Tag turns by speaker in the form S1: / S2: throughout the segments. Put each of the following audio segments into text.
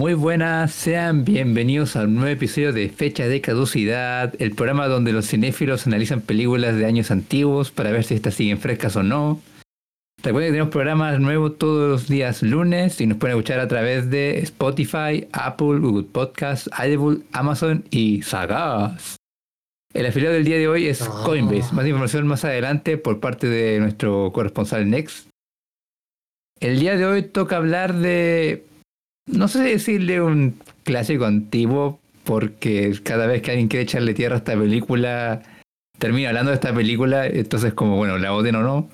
S1: Muy buenas, sean bienvenidos al nuevo episodio de Fecha de Caducidad, el programa donde los cinéfilos analizan películas de años antiguos para ver si estas siguen frescas o no. Recuerden que tenemos programas nuevos todos los días lunes y nos pueden escuchar a través de Spotify, Apple, Google Podcasts, Audible, Amazon y Sagas. El afiliado del día de hoy es Coinbase. Más información más adelante por parte de nuestro corresponsal Next. El día de hoy toca hablar de no sé decirle un clásico antiguo, porque cada vez que alguien quiere echarle tierra a esta película, termina hablando de esta película, entonces como, bueno, la odien o no.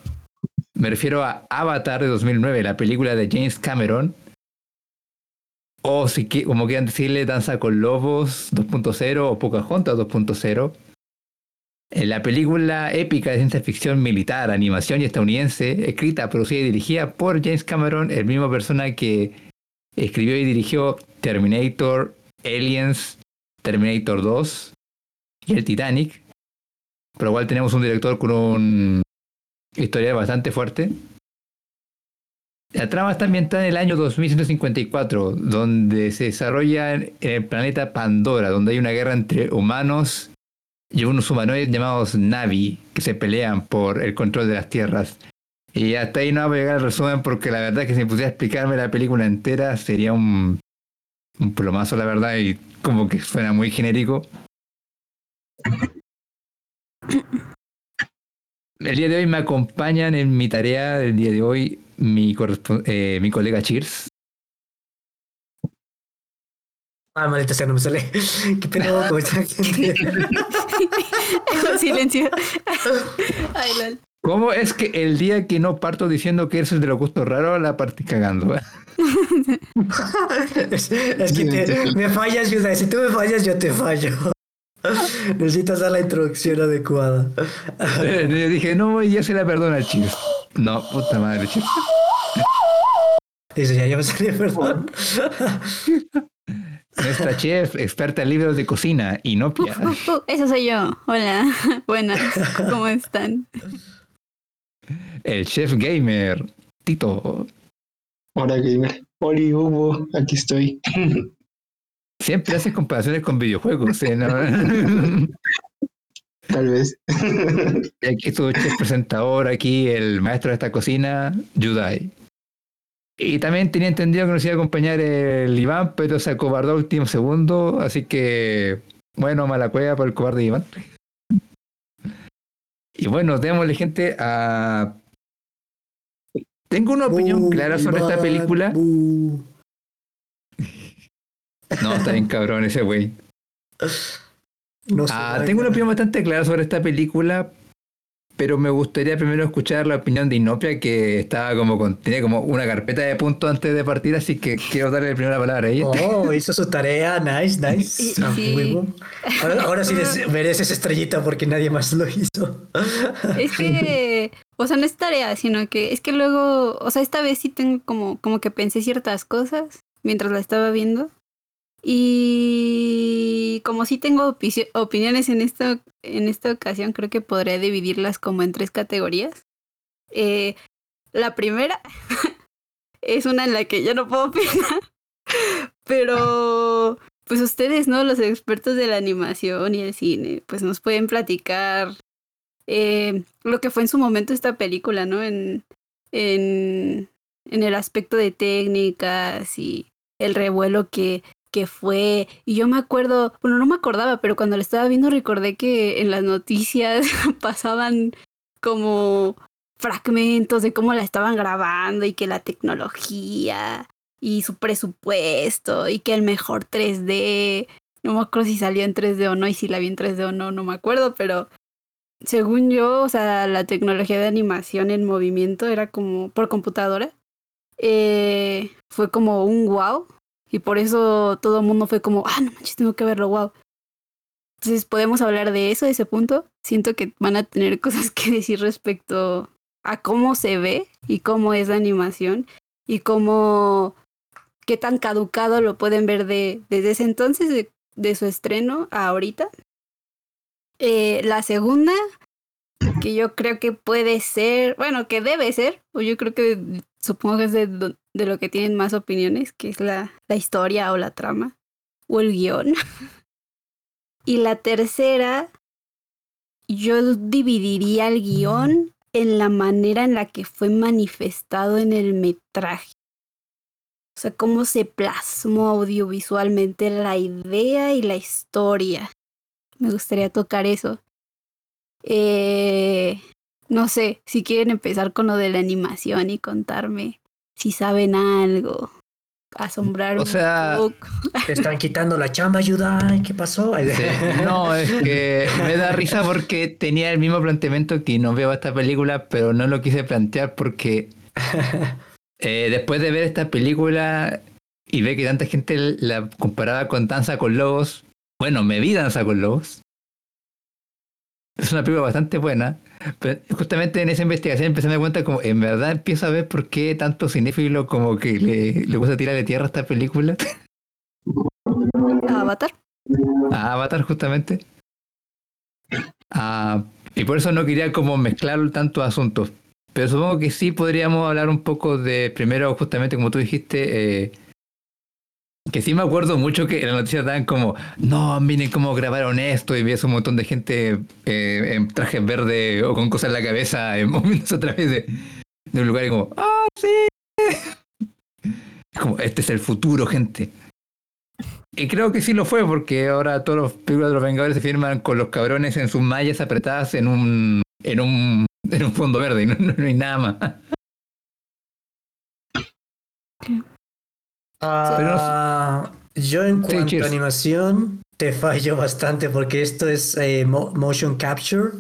S1: Me refiero a Avatar de 2009, la película de James Cameron. O si como quieran decirle, Danza con Lobos 2.0 o Pocahontas 2.0. La película épica de ciencia ficción militar, animación y estadounidense, escrita, producida y dirigida por James Cameron, el mismo persona que Escribió y dirigió Terminator, Aliens, Terminator 2 y el Titanic. Pero igual tenemos un director con un historia bastante fuerte. La trama está ambientada en el año 2154, donde se desarrolla en el planeta Pandora, donde hay una guerra entre humanos y unos humanoides llamados Navi, que se pelean por el control de las tierras. Y hasta ahí no voy a llegar al resumen porque la verdad es que si pudiera explicarme la película entera sería un, un plomazo, la verdad, y como que suena muy genérico. El día de hoy me acompañan en mi tarea del día de hoy mi, eh, mi colega Cheers.
S2: Ah, maldita sea, no me sale. ¿Qué está?
S3: Silencio.
S1: Ay, lol. ¿Cómo es que el día que no parto diciendo que eres el de los gustos raros, la partí cagando?
S2: es, que me fallas, Yuda. Si tú me fallas, yo te fallo. Necesitas dar la introducción adecuada.
S1: Yo dije, no, ya se la perdona chis. No, puta madre, chis.
S2: Dice, ya, ya me salió perdón.
S1: Nuestra chef, experta en libros de cocina, Inopia.
S3: Eso soy yo. Hola. Buenas. ¿Cómo están?
S1: El chef gamer, Tito.
S4: Hola gamer. Hola Hugo, aquí estoy.
S1: Siempre haces comparaciones con videojuegos, ¿eh?
S4: Tal vez.
S1: Y aquí tu chef presentador, aquí el maestro de esta cocina, Yudai. Y también tenía entendido que nos iba a acompañar el Iván, pero se acobardó último segundo, así que, bueno, mala cueva por el cobarde Iván. Y bueno, démosle gente a... Tengo una opinión clara sobre esta película. No, está bien cabrón ese güey. ah, tengo una opinión bastante clara sobre esta película, pero me gustaría primero escuchar la opinión de Inopia, que estaba como con, tenía como una carpeta de puntos antes de partir, así que quiero darle la primera palabra a ella.
S2: Oh, hizo su tarea, nice, nice. Ahora, sí mereces estrellita porque nadie más lo hizo.
S3: Es que, o sea, no es tarea, sino que es que luego, o sea, esta vez sí tengo como, como que pensé ciertas cosas mientras la estaba viendo. Y como sí tengo opiniones en esta, en esta ocasión, creo que podría dividirlas como en tres categorías. Eh, la primera es una en la que yo no puedo opinar, pero pues ustedes, ¿no? Los expertos de la animación y el cine, pues nos pueden platicar eh, lo que fue en su momento esta película, ¿no? En, en, en el aspecto de técnicas y el revuelo que que fue. Y yo me acuerdo, bueno, no me acordaba, pero cuando lo estaba viendo recordé que en las noticias pasaban como fragmentos de cómo la estaban grabando y que la tecnología y su presupuesto y que el mejor 3D. No me acuerdo si salió en 3D o no y si la vi en 3D o no, no me acuerdo, pero según yo, o sea, la tecnología de animación en movimiento era como por computadora. Eh, fue como un wow. Y por eso todo el mundo fue como, ah, no manches, tengo que verlo, wow. Entonces podemos hablar de eso, de ese punto. Siento que van a tener cosas que decir respecto a cómo se ve y cómo es la animación y cómo, qué tan caducado lo pueden ver de, desde ese entonces, de, su estreno a ahorita. Eh, la segunda, que yo creo que puede ser, bueno, que debe ser, o yo creo que supongo que es de, lo que tienen más opiniones, que es la, la historia o la trama o el guion. y la tercera, yo dividiría el guion en la manera en la que fue manifestado en el metraje. O sea, cómo se plasmó audiovisualmente la idea y la historia. Me gustaría tocar eso. Eh, no sé, si quieren empezar con lo de la animación y contarme si saben algo. Asombrar
S1: o sea,
S2: Te están quitando la chamba, ayuda. ¿Qué pasó?
S1: No, es que me da risa porque tenía el mismo planteamiento que no veo esta película, pero no lo quise plantear porque eh, después de ver esta película y ver que tanta gente la comparaba con Danza con Lobos, bueno, me vi Danza con Lobos. Es una película bastante buena. Pero justamente en esa investigación empecé a dar cuenta como en verdad empiezo a ver por qué tanto cinéfilo como que le, le gusta tirarle tierra a esta película.
S3: ¿A Avatar?
S1: A Avatar justamente. Ah, y por eso no quería como mezclar tantos asuntos. Pero supongo que sí podríamos hablar un poco de, primero justamente como tú dijiste, eh, que sí me acuerdo mucho que en las noticias daban como, no, miren cómo grabaron esto y ves un montón de gente eh, en trajes verde o con cosas en la cabeza eh, moviéndose a través de, un lugar y como, ¡ah, sí! como, este es el futuro, gente. Y creo que sí lo fue, porque ahora todos los películas de los Vengadores se firman con los cabrones en sus mallas apretadas en un, en un, en un fondo verde y no, no hay nada más.
S2: Uh, yo en cuanto a animación te fallo bastante porque esto es eh, motion capture,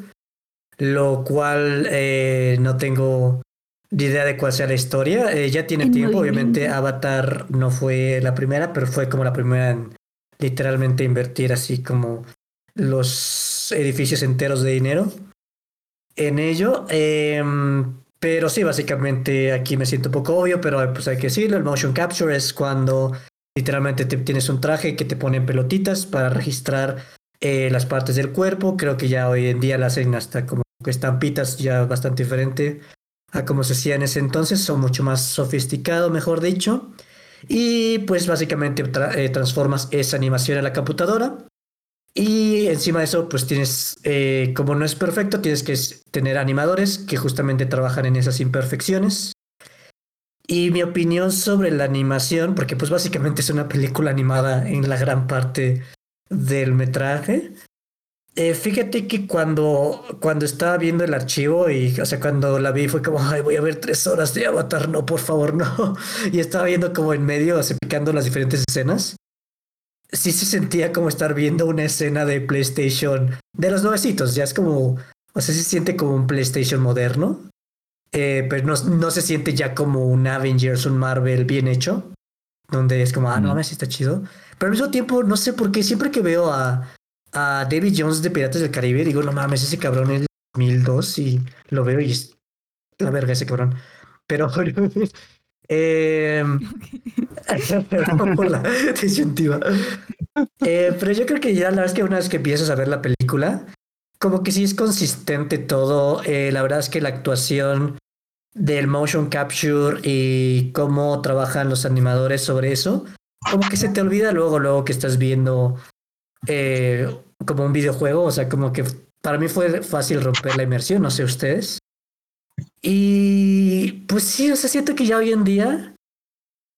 S2: lo cual eh, no tengo ni idea de cuál sea la historia. Eh, ya tiene tiempo, obviamente Avatar no fue la primera, pero fue como la primera en literalmente invertir así como los edificios enteros de dinero en ello. Pero sí, básicamente aquí me siento un poco obvio, pero pues hay que decirlo, el motion capture es cuando literalmente te, tienes un traje que te ponen pelotitas para registrar eh, las partes del cuerpo. Creo que ya hoy en día la hacen hasta como estampitas ya bastante diferente a como se hacía en ese entonces, son mucho más sofisticado, mejor dicho. Y pues básicamente eh, transformas esa animación en la computadora y encima de eso, pues tienes, eh, como no es perfecto, tienes que tener animadores que justamente trabajan en esas imperfecciones. Y mi opinión sobre la animación, porque pues básicamente es una película animada en la gran parte del metraje. Eh, fíjate que cuando, cuando estaba viendo el archivo y, o sea, cuando la vi fue como, ay, voy a ver tres horas de Avatar, no, por favor, no. Y estaba viendo como en medio, así picando las diferentes escenas sí se sentía como estar viendo una escena de PlayStation de los nuevecitos. Ya es como, o sea, se siente como un PlayStation moderno, eh, pero no, no, se siente ya como un Avengers, un Marvel bien hecho, donde es como, ah, no mames, está chido. Pero al mismo tiempo, no sé por qué, siempre que veo a, a David Jones de Piratas del Caribe, digo, no mames, ese cabrón es 2002 y lo veo y es la verga ese cabrón. Pero Eh, por la disyuntiva. Eh, pero yo creo que ya la vez que una vez que empiezas a ver la película, como que sí es consistente todo. Eh, la verdad es que la actuación del motion capture y cómo trabajan los animadores sobre eso, como que se te olvida luego, luego que estás viendo eh, como un videojuego. O sea, como que para mí fue fácil romper la inmersión, no sé ustedes. Y pues sí, o sea, siento que ya hoy en día,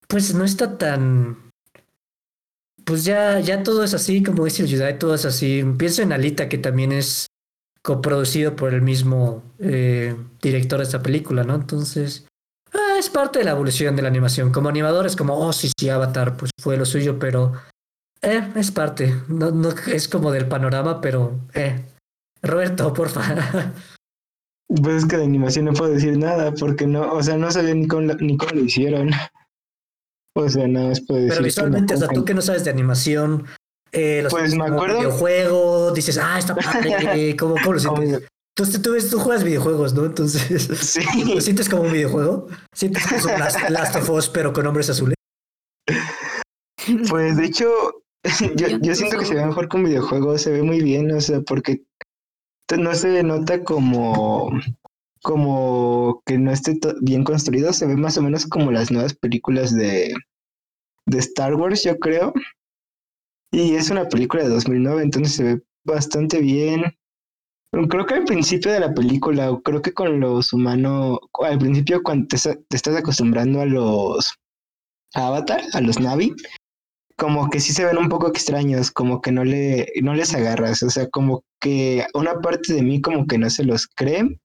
S2: pues no está tan. Pues ya, ya todo es así, como dice el Jedi, todo es así. Pienso en Alita, que también es coproducido por el mismo eh, director de esta película, ¿no? Entonces, ah, es parte de la evolución de la animación. Como animador es como, oh, sí, sí, Avatar, pues fue lo suyo, pero eh, es parte. No, no es como del panorama, pero eh. Roberto, por favor.
S4: Pues es que de animación no puedo decir nada, porque no, o sea, no sabía ni cómo, ni cómo lo hicieron. O sea, nada más puedo decir.
S2: Pero visualmente, o sea, tú que no sabes de animación, eh, los
S4: pues me acuerdo.
S2: videojuego, dices, ah, está padre, ¿cómo, cómo lo sientes? Tú, tú, ves, tú juegas videojuegos, ¿no? Entonces, sí. ¿lo sientes como un videojuego? ¿Sientes que es un Last, Last of Us, pero con hombres azules?
S4: Pues de hecho, yo, yo siento que se ve mejor con videojuegos, se ve muy bien, o sea, porque no se nota como como que no esté bien construido, se ve más o menos como las nuevas películas de, de Star Wars, yo creo. Y es una película de 2009, entonces se ve bastante bien. Creo que al principio de la película, creo que con los humanos, al principio cuando te, estás acostumbrando a los Avatar, a los Navi, como que sí se ven un poco extraños, como que no, le, no les agarras, o sea, como que una parte de mí como que no se los cree,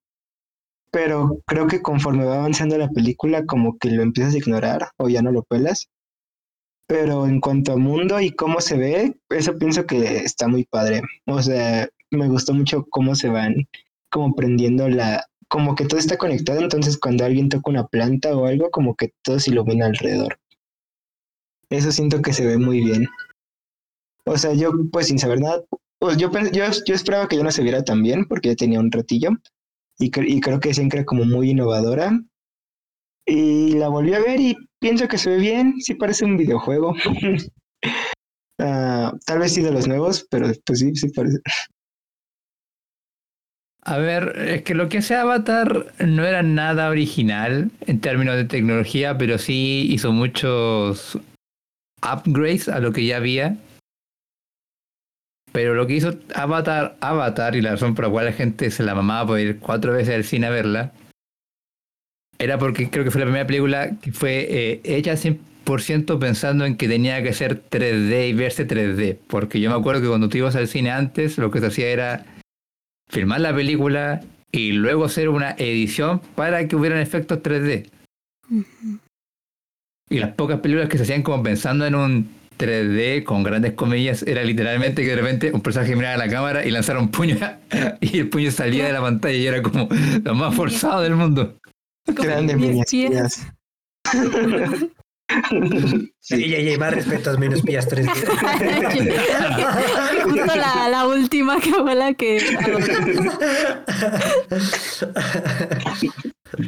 S4: pero creo que conforme va avanzando la película como que lo empiezas a ignorar o ya no lo pelas. Pero en cuanto a mundo y cómo se ve, eso pienso que está muy padre. O sea, me gustó mucho cómo se van como prendiendo la, como que todo está conectado, entonces cuando alguien toca una planta o algo, como que todo se ilumina alrededor. Eso siento que se ve muy bien. O sea, yo pues sin saber nada, pues yo, yo, yo esperaba que yo no se viera tan bien porque ya tenía un ratillo y, y creo que siempre era como muy innovadora. Y la volví a ver y pienso que se ve bien, sí parece un videojuego. uh, tal vez sí de los nuevos, pero pues sí, sí parece.
S1: A ver, es que lo que hace Avatar no era nada original en términos de tecnología, pero sí hizo muchos upgrades a lo que ya había. Pero lo que hizo Avatar, Avatar, y la razón por la cual la gente se la mamaba por ir cuatro veces al cine a verla, era porque creo que fue la primera película que fue eh, hecha 100% pensando en que tenía que ser 3D y verse 3D. Porque yo me acuerdo que cuando tú ibas al cine antes, lo que se hacía era filmar la película y luego hacer una edición para que hubieran efectos 3D. Y las pocas películas que se hacían como pensando en un 3D con grandes comillas era literalmente que de repente un personaje miraba a la cámara y lanzara un puño y el puño salía de la pantalla y era como lo más forzado del mundo.
S4: Grandes
S3: pies.
S2: Sí, y, y, más respeto menos pías 3D.
S3: Justo la, la, última que fue la que.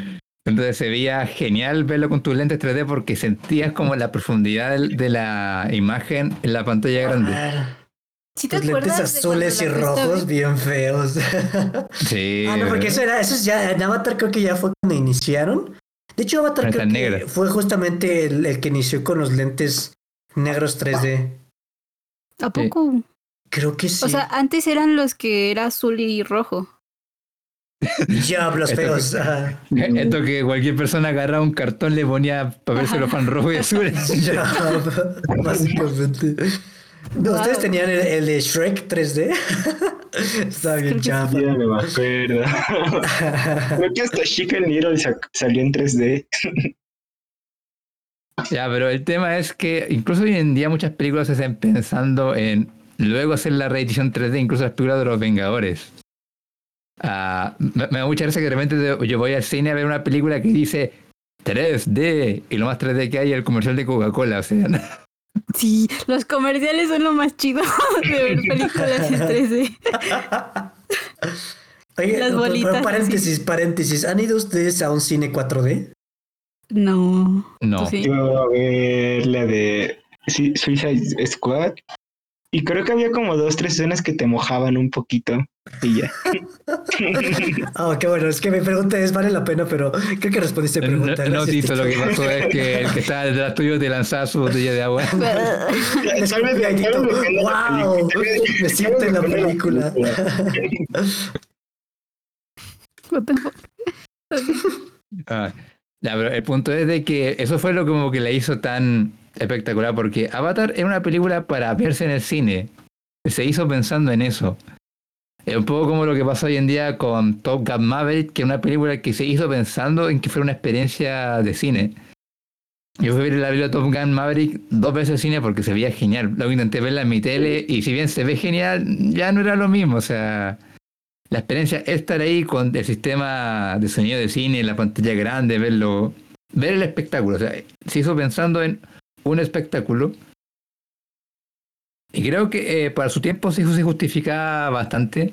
S1: Entonces se veía genial verlo con tus lentes 3D porque sentías como la profundidad de la imagen en la pantalla grande.
S2: ¿Sí te lentes azules y rojos bien feos.
S1: Sí.
S2: Ah, no, porque eso era, eso es ya, en Avatar creo que ya fue cuando iniciaron. De hecho, Avatar creo que fue justamente el, que inició con los lentes negros 3D.
S3: ¿A poco?
S2: Creo que sí.
S3: O sea, antes eran los que era azul y rojo.
S2: Diablos feos.
S1: Esto que cualquier persona agarraba un cartón le ponía para verse los fan rojo y azul.
S2: básicamente. ¿Ustedes tenían el, de Shrek 3D? Estaba bien chafa.
S4: Ya me acuerdo. Creo que hasta Chicken Little salió en 3D.
S1: ya, pero el tema es que incluso hoy en día muchas películas se están pensando en luego hacer la reedición 3D, incluso las películas de los Vengadores. Ah, me, da mucha gracia que de repente yo voy al cine a ver una película que dice 3D y lo más 3D que hay es el comercial de Coca-Cola, o sea.
S3: Sí, los comerciales son lo más chido de ver películas en 3D.
S2: Oye, Las bolitas. Paréntesis, paréntesis. ¿Han ido ustedes a un cine 4D?
S3: No.
S1: No.
S4: Yo a ver la de Suicide Squad y creo que había como dos, tres escenas que te mojaban un poquito y ya.
S2: Ah, qué bueno. Es que mi pregunta es, vale la pena, pero creo que respondiste pregunta.
S1: No, no Tito, lo que pasó es que el que estaba detrás tuyo te lanzaba su botella de agua.
S2: ¡Wow! Me siento en la película.
S1: ah, pero el punto es de que eso fue lo como que le hizo tan espectacular porque Avatar es una película para verse en el cine. Se hizo pensando en eso. Es un poco como lo que pasa hoy en día con Top Gun Maverick, que es una película que se hizo pensando en que fuera una experiencia de cine. Yo fui a ver la película Top Gun Maverick dos veces al cine porque se veía genial. Luego intenté verla en mi tele y si bien se ve genial, ya no era lo mismo. O sea, la experiencia es estar ahí con el sistema de sonido de cine, la pantalla grande, verlo, ver el espectáculo. O sea, se hizo pensando en un espectáculo. Y creo que eh, para su tiempo se justifica bastante.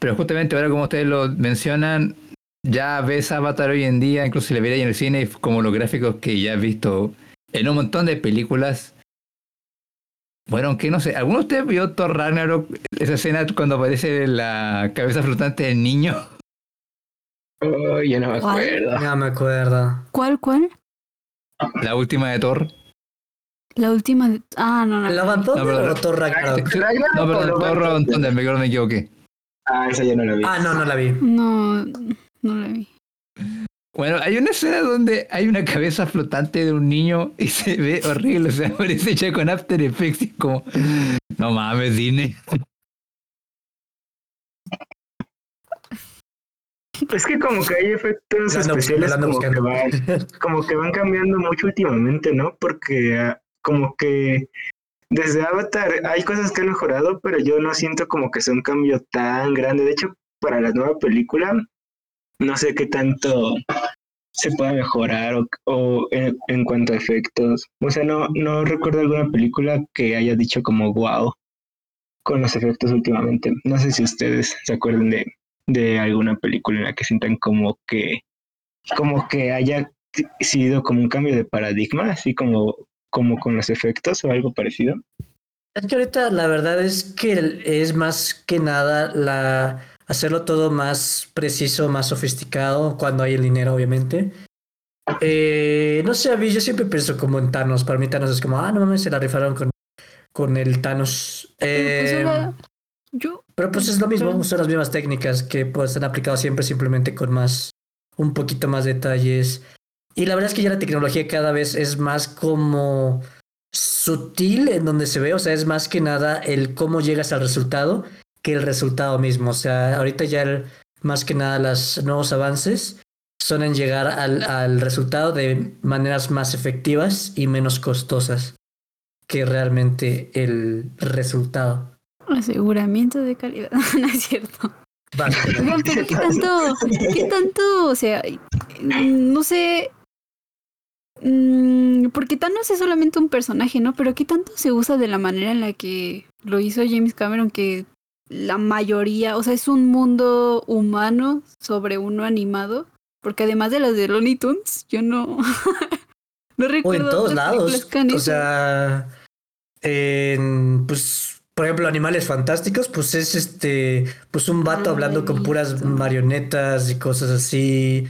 S1: Pero justamente ahora, como ustedes lo mencionan, ya ves Avatar hoy en día, incluso si le veis en el cine, como los gráficos que ya has visto en un montón de películas. Bueno, aunque no sé, ¿alguno de ustedes vio Thor Ragnarok, esa escena cuando aparece la cabeza flotante del niño?
S4: Oh, ya no me acuerdo.
S2: No me acuerdo.
S3: ¿Cuál, cuál?
S1: La última de Thor.
S3: La última de... Ah, no, no.
S2: ¿La abandonó
S1: No,
S2: o Thor Ragnarok?
S1: No, pero Thor donde me me equivoqué.
S4: Ah, esa ya no la vi.
S2: Ah, no, no la vi.
S3: No, no la vi.
S1: Bueno, hay una escena donde hay una cabeza flotante de un niño y se ve horrible, o sea, parece hecha con After Effects y como, no mames, Disney.
S4: Es que como que hay efectos especiales como que, van, como que van cambiando mucho últimamente, ¿no? Porque ah, como que desde Avatar hay cosas que han mejorado, pero yo no siento como que sea un cambio tan grande. De hecho, para la nueva película, no sé qué tanto se pueda mejorar o, o en, cuanto a efectos. O sea, no, no recuerdo alguna película que haya dicho como wow con los efectos últimamente. No sé si ustedes se acuerdan de, de alguna película en la que sientan como que como que haya sido como un cambio de paradigma, así como como con los efectos o algo parecido.
S2: Es que ahorita la verdad es que es más que nada la hacerlo todo más preciso, más sofisticado cuando hay el dinero, obviamente. Eh, no sé, a mí yo siempre pienso como en Thanos. Para mí Thanos es como, ah, no mames, se la rifaron con, con el Thanos.
S3: Pero, pues,
S2: Eh,
S3: yo...
S2: pero pues es lo mismo, son las mismas técnicas que pues han aplicado siempre simplemente con más, un poquito más detalles. Y la verdad es que ya la tecnología cada vez es más como sutil en donde se ve, o sea, es más que nada el cómo llegas al resultado que el resultado mismo. O sea, ahorita ya el- más que nada los nuevos avances son en llegar al, al resultado de maneras más efectivas y menos costosas que realmente el resultado.
S3: Aseguramiento de calidad, no es cierto. Oigan, pero ¿qué tanto? ¿Qué tanto? O sea, no sé. Mm, Porque Thanos es solamente un personaje, ¿no? Pero ¿qué tanto se usa de la manera en la que lo hizo James Cameron? Que la mayoría, o sea, es un mundo humano sobre uno animado. Porque además de las de Looney Tunes, yo no. no
S2: O
S3: recuerdo.
S2: en todos lados. O sea, en, pues, por ejemplo, Animales Fantásticos, pues es este, pues un vato
S3: Ah,
S2: hablando con puras marionetas y cosas así.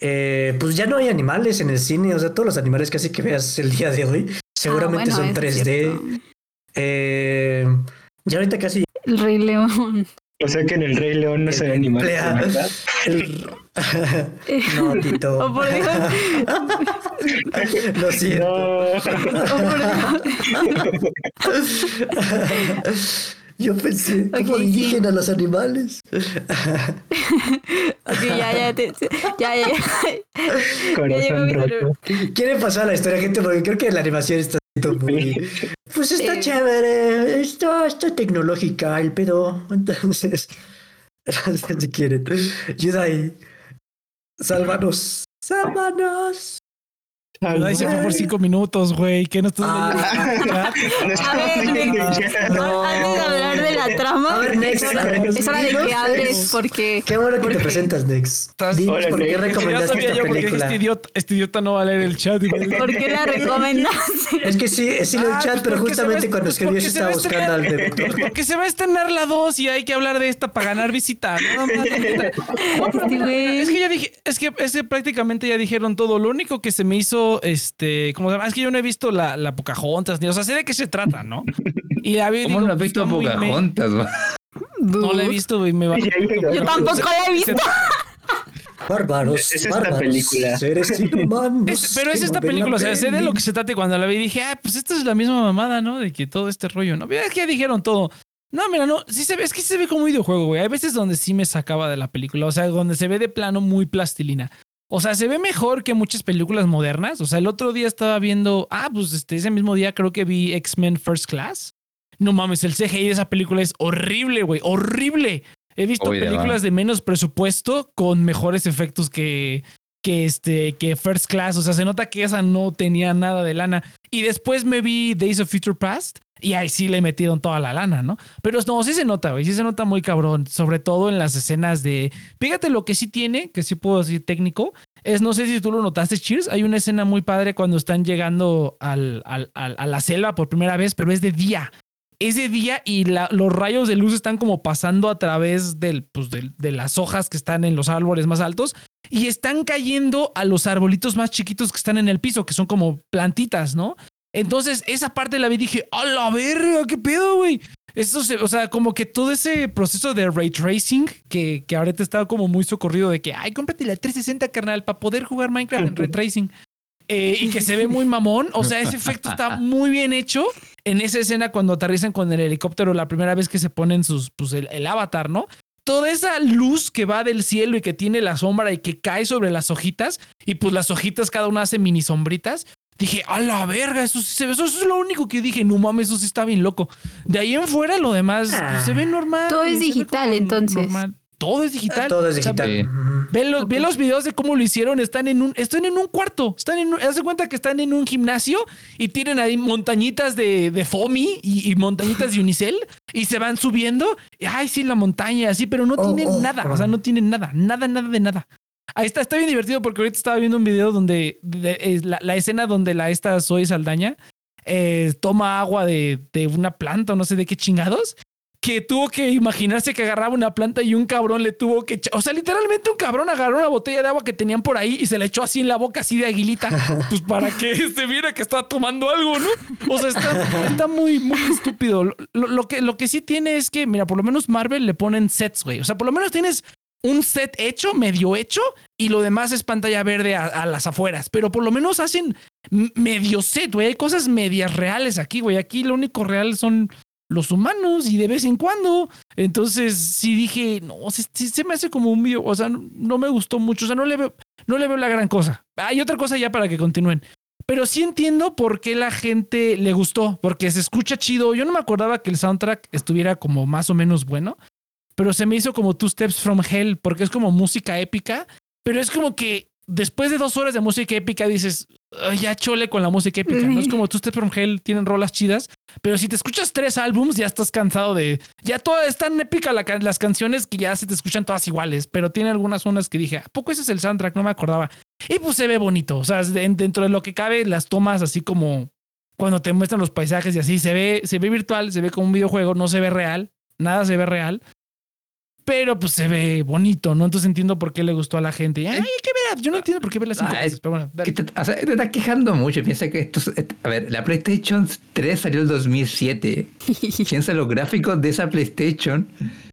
S2: Eh, pues ya no hay animales en el cine, o sea, todos los animales casi que veas el día de hoy seguramente
S3: Ah, bueno,
S2: son
S3: eso es
S2: 3D.
S3: cierto.
S2: Eh, ya ahorita casi
S3: El Rey León.
S4: O sea que en el Rey León no se ve animal,
S2: Emplea-
S4: ¿verdad?
S2: el- no, Tito.
S3: Oh, por Dios.
S2: Lo siento.
S3: Oh, por
S2: Yo pensé, ¿cómo
S3: Ok, sí.
S2: dirigen a los animales?
S3: Ok, ya, ya, te- ya, ya, ya.
S4: Corazón
S3: llegó mi
S4: roto.
S2: Quiere pasar a la historia, gente, porque creo que la animación está muy... Pues está
S3: Eh.
S2: chévere, está, está tecnológica el pedo. Entonces, si quieren, Yudai, sálvanos, sálvanos.
S5: Ay, se fue por cinco minutos, güey. ¿Qué no estás
S2: Ah.
S5: leyendo?
S3: A ver, Nex,
S2: No.
S3: La trama,
S2: A ver, Nex,
S3: es hora, es de que hables porque
S2: Qué bueno que te presentas, Nex.
S5: Estás-
S2: Dinos por qué recomendaste esta película.
S5: este idiota, este idiota no va a leer el chat.
S3: ¿por qué la recomendaste?
S2: Es que sí, sí leo el
S5: Ah,
S2: chat,
S5: pues
S2: pero justamente cuando
S5: pues
S2: escribí eso
S5: se
S2: estaba buscando al
S5: estrenar-
S2: director.
S5: Porque se va a estrenar la 2 y hay que hablar de esta para ganar visita.
S3: Este.
S5: Es que ya dije, es que, es que prácticamente ya dijeron todo. Lo único que se me hizo, este, como se llama? Es que yo no he visto la, la Pocahontas, ni, o sea, sé de qué se trata, ¿no? Y a ver,
S1: ¿Cómo
S5: digo,
S1: no has
S5: pues,
S1: visto
S5: está
S1: güey?
S5: No la he visto, güey, me va.
S3: Yo tampoco la he visto.
S2: Bárbaros,
S4: Es esta
S2: bárbaros,
S4: película.
S2: seres inhumanos
S5: Es- pero es esta película, o sea, sé de lo que se trata y cuando la vi dije, ah, pues esta es la misma mamada, ¿no? De que todo este rollo, ¿no? Mira, es que ya dijeron todo. No, mira, no, sí se ve, es que sí se ve como videojuego, güey. Hay veces donde sí me sacaba de la película, o sea, donde se ve de plano muy plastilina. O sea, se ve mejor que muchas películas modernas. O sea, el otro día estaba viendo, ah, pues este, ese mismo día creo que vi X-Men First Class. No mames, el CGI de esa película es horrible, güey, horrible. He visto películas de menos presupuesto con mejores efectos que, que este que First Class, o sea, se nota que esa no tenía nada de lana. Y después me vi Days of Future Past y ahí sí le metieron toda la lana, ¿no? Pero no, sí se nota, güey, sí se nota muy cabrón, sobre todo en las escenas de Fíjate lo que sí tiene, que sí puedo decir técnico, es no sé si tú lo notaste, Cheers, hay una escena muy padre cuando están llegando al, al- al- a la selva por primera vez, pero es de día. Es de día y los rayos de luz están como pasando a través del, pues, de las hojas que están en los árboles más altos y están cayendo a los arbolitos más chiquitos que están en el piso, que son como plantitas, ¿no? Entonces, esa parte la vi y dije, ¡a la verga! ¿Qué pedo, güey? Eso, o sea, como que todo ese proceso de ray tracing que, que ahorita estaba como muy socorrido de que, ay, cómprate la 360, carnal, para poder jugar Minecraft en ray tracing. Eh, y que se ve muy mamón. O sea, ese efecto está muy bien hecho en esa escena cuando aterrizan con el helicóptero la primera vez que se ponen sus, pues el, avatar, ¿no? Toda esa luz que va del cielo y que tiene la sombra y que cae sobre las hojitas y pues las hojitas cada una hace mini sombritas. Dije, a la verga, eso, eso, eso es lo único que dije, no mames, eso sí está bien loco. De ahí en fuera lo demás pues, se ve normal.
S3: Todo es digital entonces
S5: todo es digital.
S2: Todo es digital.
S5: ven, los, los, videos de cómo lo hicieron. Están en un, están en un cuarto. Están en haz de cuenta que están en un gimnasio y tienen ahí montañitas de, de foamy y, montañitas de unicel y se van subiendo. ay, sí, la montaña, así, pero no oh, tienen oh, nada. O sea, no tienen nada, nada, nada de nada. Ahí está, está bien divertido porque ahorita estaba viendo un video donde la, escena donde la esta Zoe Saldaña eh, toma agua de, de, una planta o no sé de qué chingados que tuvo que imaginarse que agarraba una planta y un cabrón le tuvo que echar. O sea, literalmente un cabrón agarró una botella de agua que tenían por ahí y se la echó así en la boca, así de aguilita. Pues para que se viera que estaba tomando algo, ¿no? O sea, está, muy, muy estúpido. Lo, que, lo que sí tiene es que, mira, por lo menos Marvel le ponen sets, güey. O sea, por lo menos tienes un set hecho, medio hecho, y lo demás es pantalla verde a, a las afueras. Pero por lo menos hacen medio set, güey. Hay cosas medias reales aquí, güey. Aquí lo único real son los humanos y de vez en cuando. Entonces sí dije, no, sí, se me hace como un video, o sea, no, me gustó mucho, o sea, no le veo, no le veo la gran cosa. Hay otra cosa ya para que continúen. Pero sí entiendo por qué la gente le gustó, porque se escucha chido. Yo no me acordaba que el soundtrack estuviera como más o menos bueno, pero se me hizo como Two Steps from Hell, porque es como música épica, pero es como que después de dos horas de música épica dices, ya chole con la música épica. No es como tú Step from Hell tienen rolas chidas, pero si te escuchas tres álbums ya estás cansado de. Ya todas están épica las canciones que ya se te escuchan todas iguales, pero tiene algunas zonas que dije, ¿a poco ese es el soundtrack? No me acordaba. Y pues se ve bonito. O sea, dentro de lo que cabe, las tomas así como cuando te muestran los paisajes y así, se ve, se ve virtual, se ve como un videojuego, no se ve real, nada se ve real pero pues se ve bonito, ¿no? Entonces entiendo por qué le gustó a la gente. Ay, qué ver, yo no entiendo por qué ver las ah, pero bueno.
S1: Te, o sea, te estás quejando mucho. Piensa que esto. A ver, la PlayStation 3 salió en 2007. Piensa los gráficos de esa PlayStation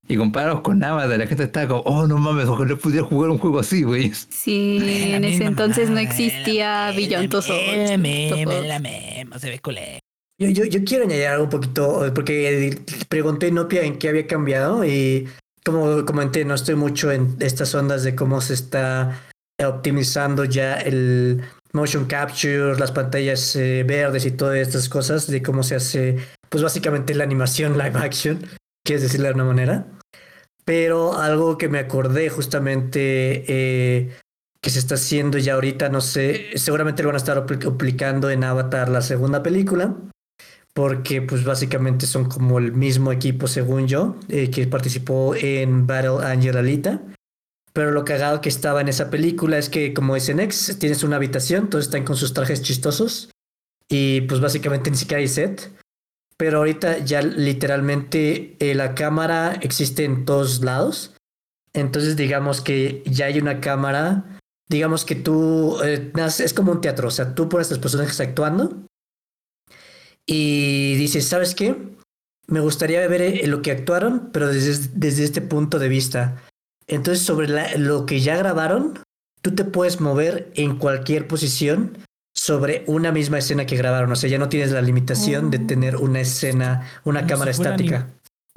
S1: y comparados con Avatar. La gente está como, oh, no mames, ojalá pudiera jugar un juego así, güey.
S3: Sí, en ese entonces no existía Billonto Se
S2: ve culé. Yo, yo, yo, quiero añadir algo un poquito, porque pregunté Nopia en qué había cambiado y como comenté, no estoy mucho en estas ondas de cómo se está optimizando ya el motion capture, las pantallas eh, verdes y todas estas cosas, de cómo se hace, pues básicamente la animación live action, quieres decirlo de una manera. Pero algo que me acordé justamente eh, que se está haciendo ya ahorita, no sé, seguramente lo van a estar aplicando en Avatar, la segunda película, porque pues básicamente son como el mismo equipo según yo, eh, que participó en Battle Angel Alita. Pero lo cagado que estaba en esa película es que como es en X, tienes una habitación, todos están con sus trajes chistosos y pues básicamente ni siquiera hay set. Pero ahorita ya literalmente eh, la cámara existe en todos lados. Entonces digamos que ya hay una cámara, digamos que tú, eh, es como un teatro, o sea, tú pones a los personajes actuando y dices, ¿sabes qué? Me gustaría ver eh, lo que actuaron, pero desde, desde este punto de vista. Entonces, sobre lo que ya grabaron, tú te puedes mover en cualquier posición sobre una misma escena que grabaron. O sea, ya no tienes la limitación de oh. tener una escena, una cámara estática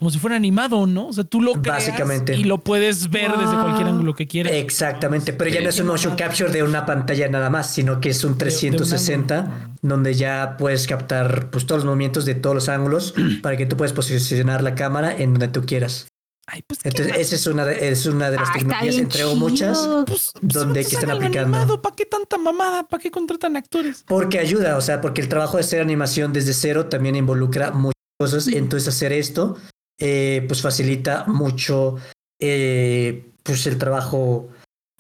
S5: como si fuera animado, ¿no? O sea, tú lo creas Básicamente. y lo puedes ver desde cualquier ángulo que quieras.
S2: Exactamente, pero ya no es un motion capture de una pantalla nada más, sino que es un 360 donde ya puedes captar pues todos los movimientos de todos los ángulos para que tú puedas posicionar la cámara en donde tú quieras. Ay, pues Entonces, esa es una de, es una de las tecnologías, entrego muchas, pues, pues, donde que están aplicando.
S5: ¿Para qué tanta mamada? ¿Para qué contratan actores?
S2: Porque ayuda, o sea, porque el trabajo de hacer animación desde cero también involucra muchas cosas. Entonces, hacer esto eh, pues facilita mucho eh, pues el trabajo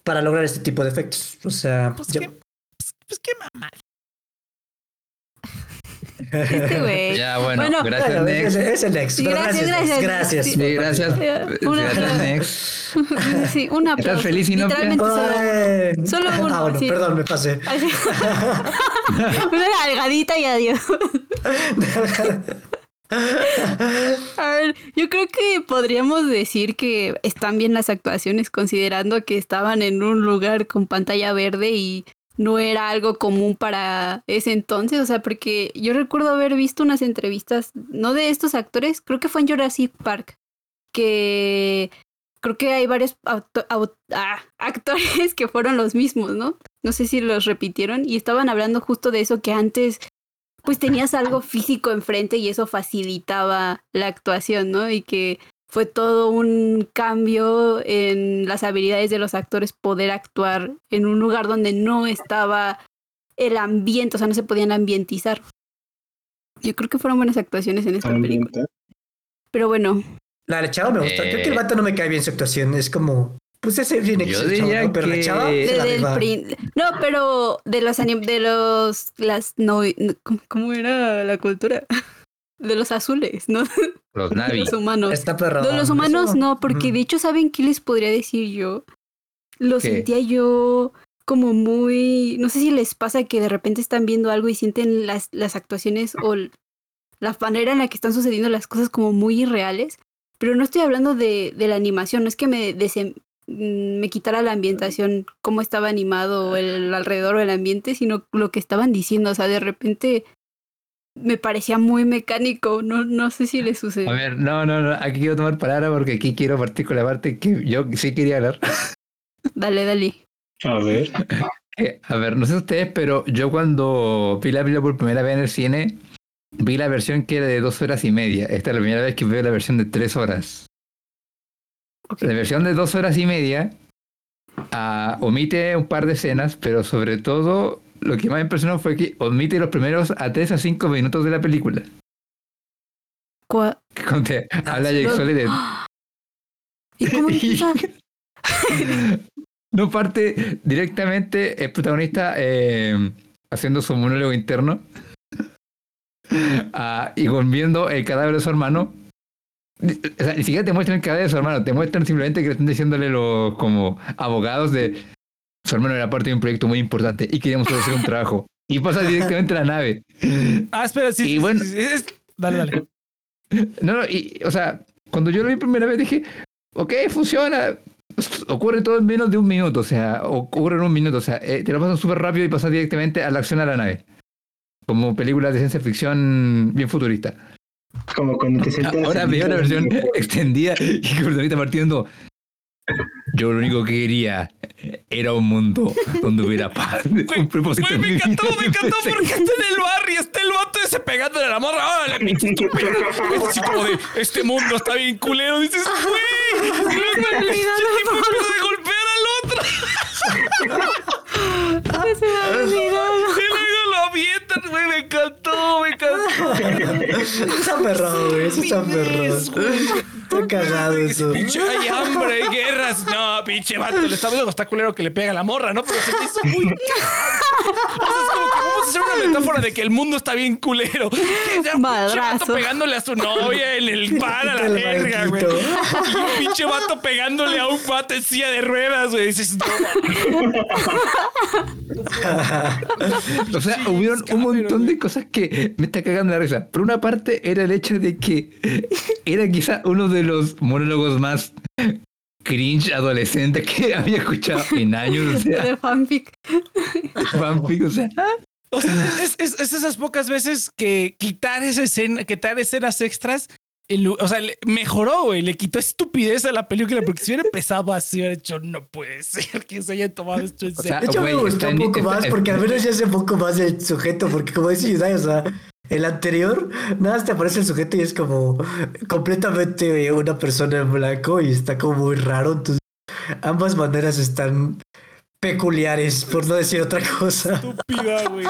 S2: para lograr este tipo de efectos. O sea,
S5: pues, qué, pues, pues qué mamada.
S3: Este.
S1: Ya, bueno, gracias, Next.
S2: Es, el Next.
S3: gracias, gracias.
S1: Gracias. Sí, gracias.
S3: Una,
S1: gracias, Next.
S3: Sí, un aplauso.
S1: ¿Estás feliz y no
S3: Literalmente solo, solo uno.
S2: Ah, bueno,
S3: sí.
S2: perdón, me pasé.
S3: Una largadita y adiós. A ver, yo creo que podríamos decir que están bien las actuaciones considerando que estaban en un lugar con pantalla verde y no era algo común para ese entonces, o sea, porque yo recuerdo haber visto unas entrevistas, no de estos actores, creo que fue en Jurassic Park, que creo que hay varios ah, actores que fueron los mismos, ¿no? No sé si los repitieron y estaban hablando justo de eso que antes pues tenías algo físico enfrente y eso facilitaba la actuación, ¿no? Y que fue todo un cambio en las habilidades de los actores poder actuar en un lugar donde no estaba el ambiente, o sea, no se podían ambientizar. Yo creo que fueron buenas actuaciones en esta película. Pero bueno.
S2: La de Chava me gusta. Creo que el vato no me cae bien su actuación. Es como. Pues ese bien
S1: Yo diría
S2: ¿no? Pero
S1: que...
S2: la Chava.
S3: No, pero de los anim... de los. las no. ¿Cómo era la cultura? De los azules, ¿no?
S1: Los Navi.
S3: los humanos.
S2: Está.
S3: De los humanos
S2: Eso.
S3: no, porque
S2: Mm.
S3: de hecho, ¿saben qué les podría decir yo? Lo
S1: ¿Qué?
S3: sentía yo como muy. No sé si les pasa que de repente están viendo algo y sienten las, las actuaciones o la manera en la que están sucediendo las cosas como muy irreales. Pero no estoy hablando de, de la animación, no es que me, desem- me quitara la ambientación, cómo estaba animado el alrededor o el ambiente, sino lo que estaban diciendo. O sea, de repente me parecía muy mecánico. No, no sé si les
S1: A
S3: sucedió.
S1: ver, no, no, no, aquí quiero tomar palabra porque aquí quiero partir con la parte que yo sí quería hablar.
S3: Dale, dale.
S4: A ver.
S1: Eh, A ver, no sé ustedes, pero yo cuando vi la película por primera vez en el cine, vi la versión que era de dos horas y media. Esta es la primera vez que veo la versión de tres horas. La versión de dos horas y media ah, omite un par de escenas, pero sobre todo lo que más me impresionó fue que omite los primeros a tres a cinco minutos de la película. Cuando te habla Jake
S3: no.
S1: Sully de
S3: ¿Y cómo?
S1: No parte directamente el protagonista eh, haciendo su monólogo interno ah, y volviendo el cadáver de su hermano. O sea, ni siquiera te muestran cadáver de su hermano, te muestran simplemente que están diciéndole los como abogados de su hermano era parte de un proyecto muy importante y queríamos hacer un trabajo. Y pasa directamente a la nave.
S5: Ah, espera, sí.
S1: Y
S5: sí,
S1: bueno-
S5: sí, sí, es- Dale, dale.
S1: No, no, y, o sea, cuando yo lo vi primera vez dije, ok, funciona. Ocurre todo en menos de un minuto, o sea, ocurre en un minuto, o sea, eh, te lo pasan súper rápido y pasas directamente a la acción a la nave. Como películas de ciencia ficción bien futurista.
S4: Como cuando te sientas.
S1: Ahora veo la versión extendida y que ahorita partiendo. Yo lo único que quería era un mundo donde hubiera paz. un propósito
S5: Güey, me encantó, me encantó porque está en el bar y está el vato ese pegándole a la morra. ¡Órale, pinche estúpido! Es así como de, este mundo está bien culero. Dices, güey. Y luego el pinche tipo empieza a golpear al otro.
S3: Se me ha olvidado.
S5: Güey. Me encantó, me encantó.
S2: Está perro, güey. Eso está
S5: güey.
S2: Está cagado eso.
S5: Pinche, hay hambre, hay guerras. No, pinche vato. Le está viendo está culero que le pega a la morra, ¿no? Pero se me hizo muy. O sea, es como que vamos a hacer una metáfora de que el mundo está bien culero. Pinche vato pegándole a su novia en el bar a la verga, güey. un pinche vato pegándole a un vato en silla de ruedas, güey. Dices, no,
S1: O sea, hubieron un montón de cosas que me está cagando la risa. Por una parte era el hecho de que era quizá uno de los monólogos más cringe adolescentes que había escuchado en años. O sea,
S3: De fanfic.
S1: fanfic, o sea.
S5: O sea, es, es- es esas pocas veces que quitar esa escena, quitar escenas extras, o sea, le- mejoró, güey, le quitó estupidez a la película, porque si hubiera empezado así, hubiera hecho, no puede ser que se haya tomado esto en
S1: O sea,
S2: De hecho, me gustó
S1: está
S2: un poco más porque al menos ya sé un poco más del sujeto. Porque, como dice Yudai, o sea, el anterior, nada más te aparece el sujeto y es como completamente una persona en blanco y está como muy raro. Entonces, ambas maneras están peculiares, por no decir otra cosa.
S5: estúpida, güey.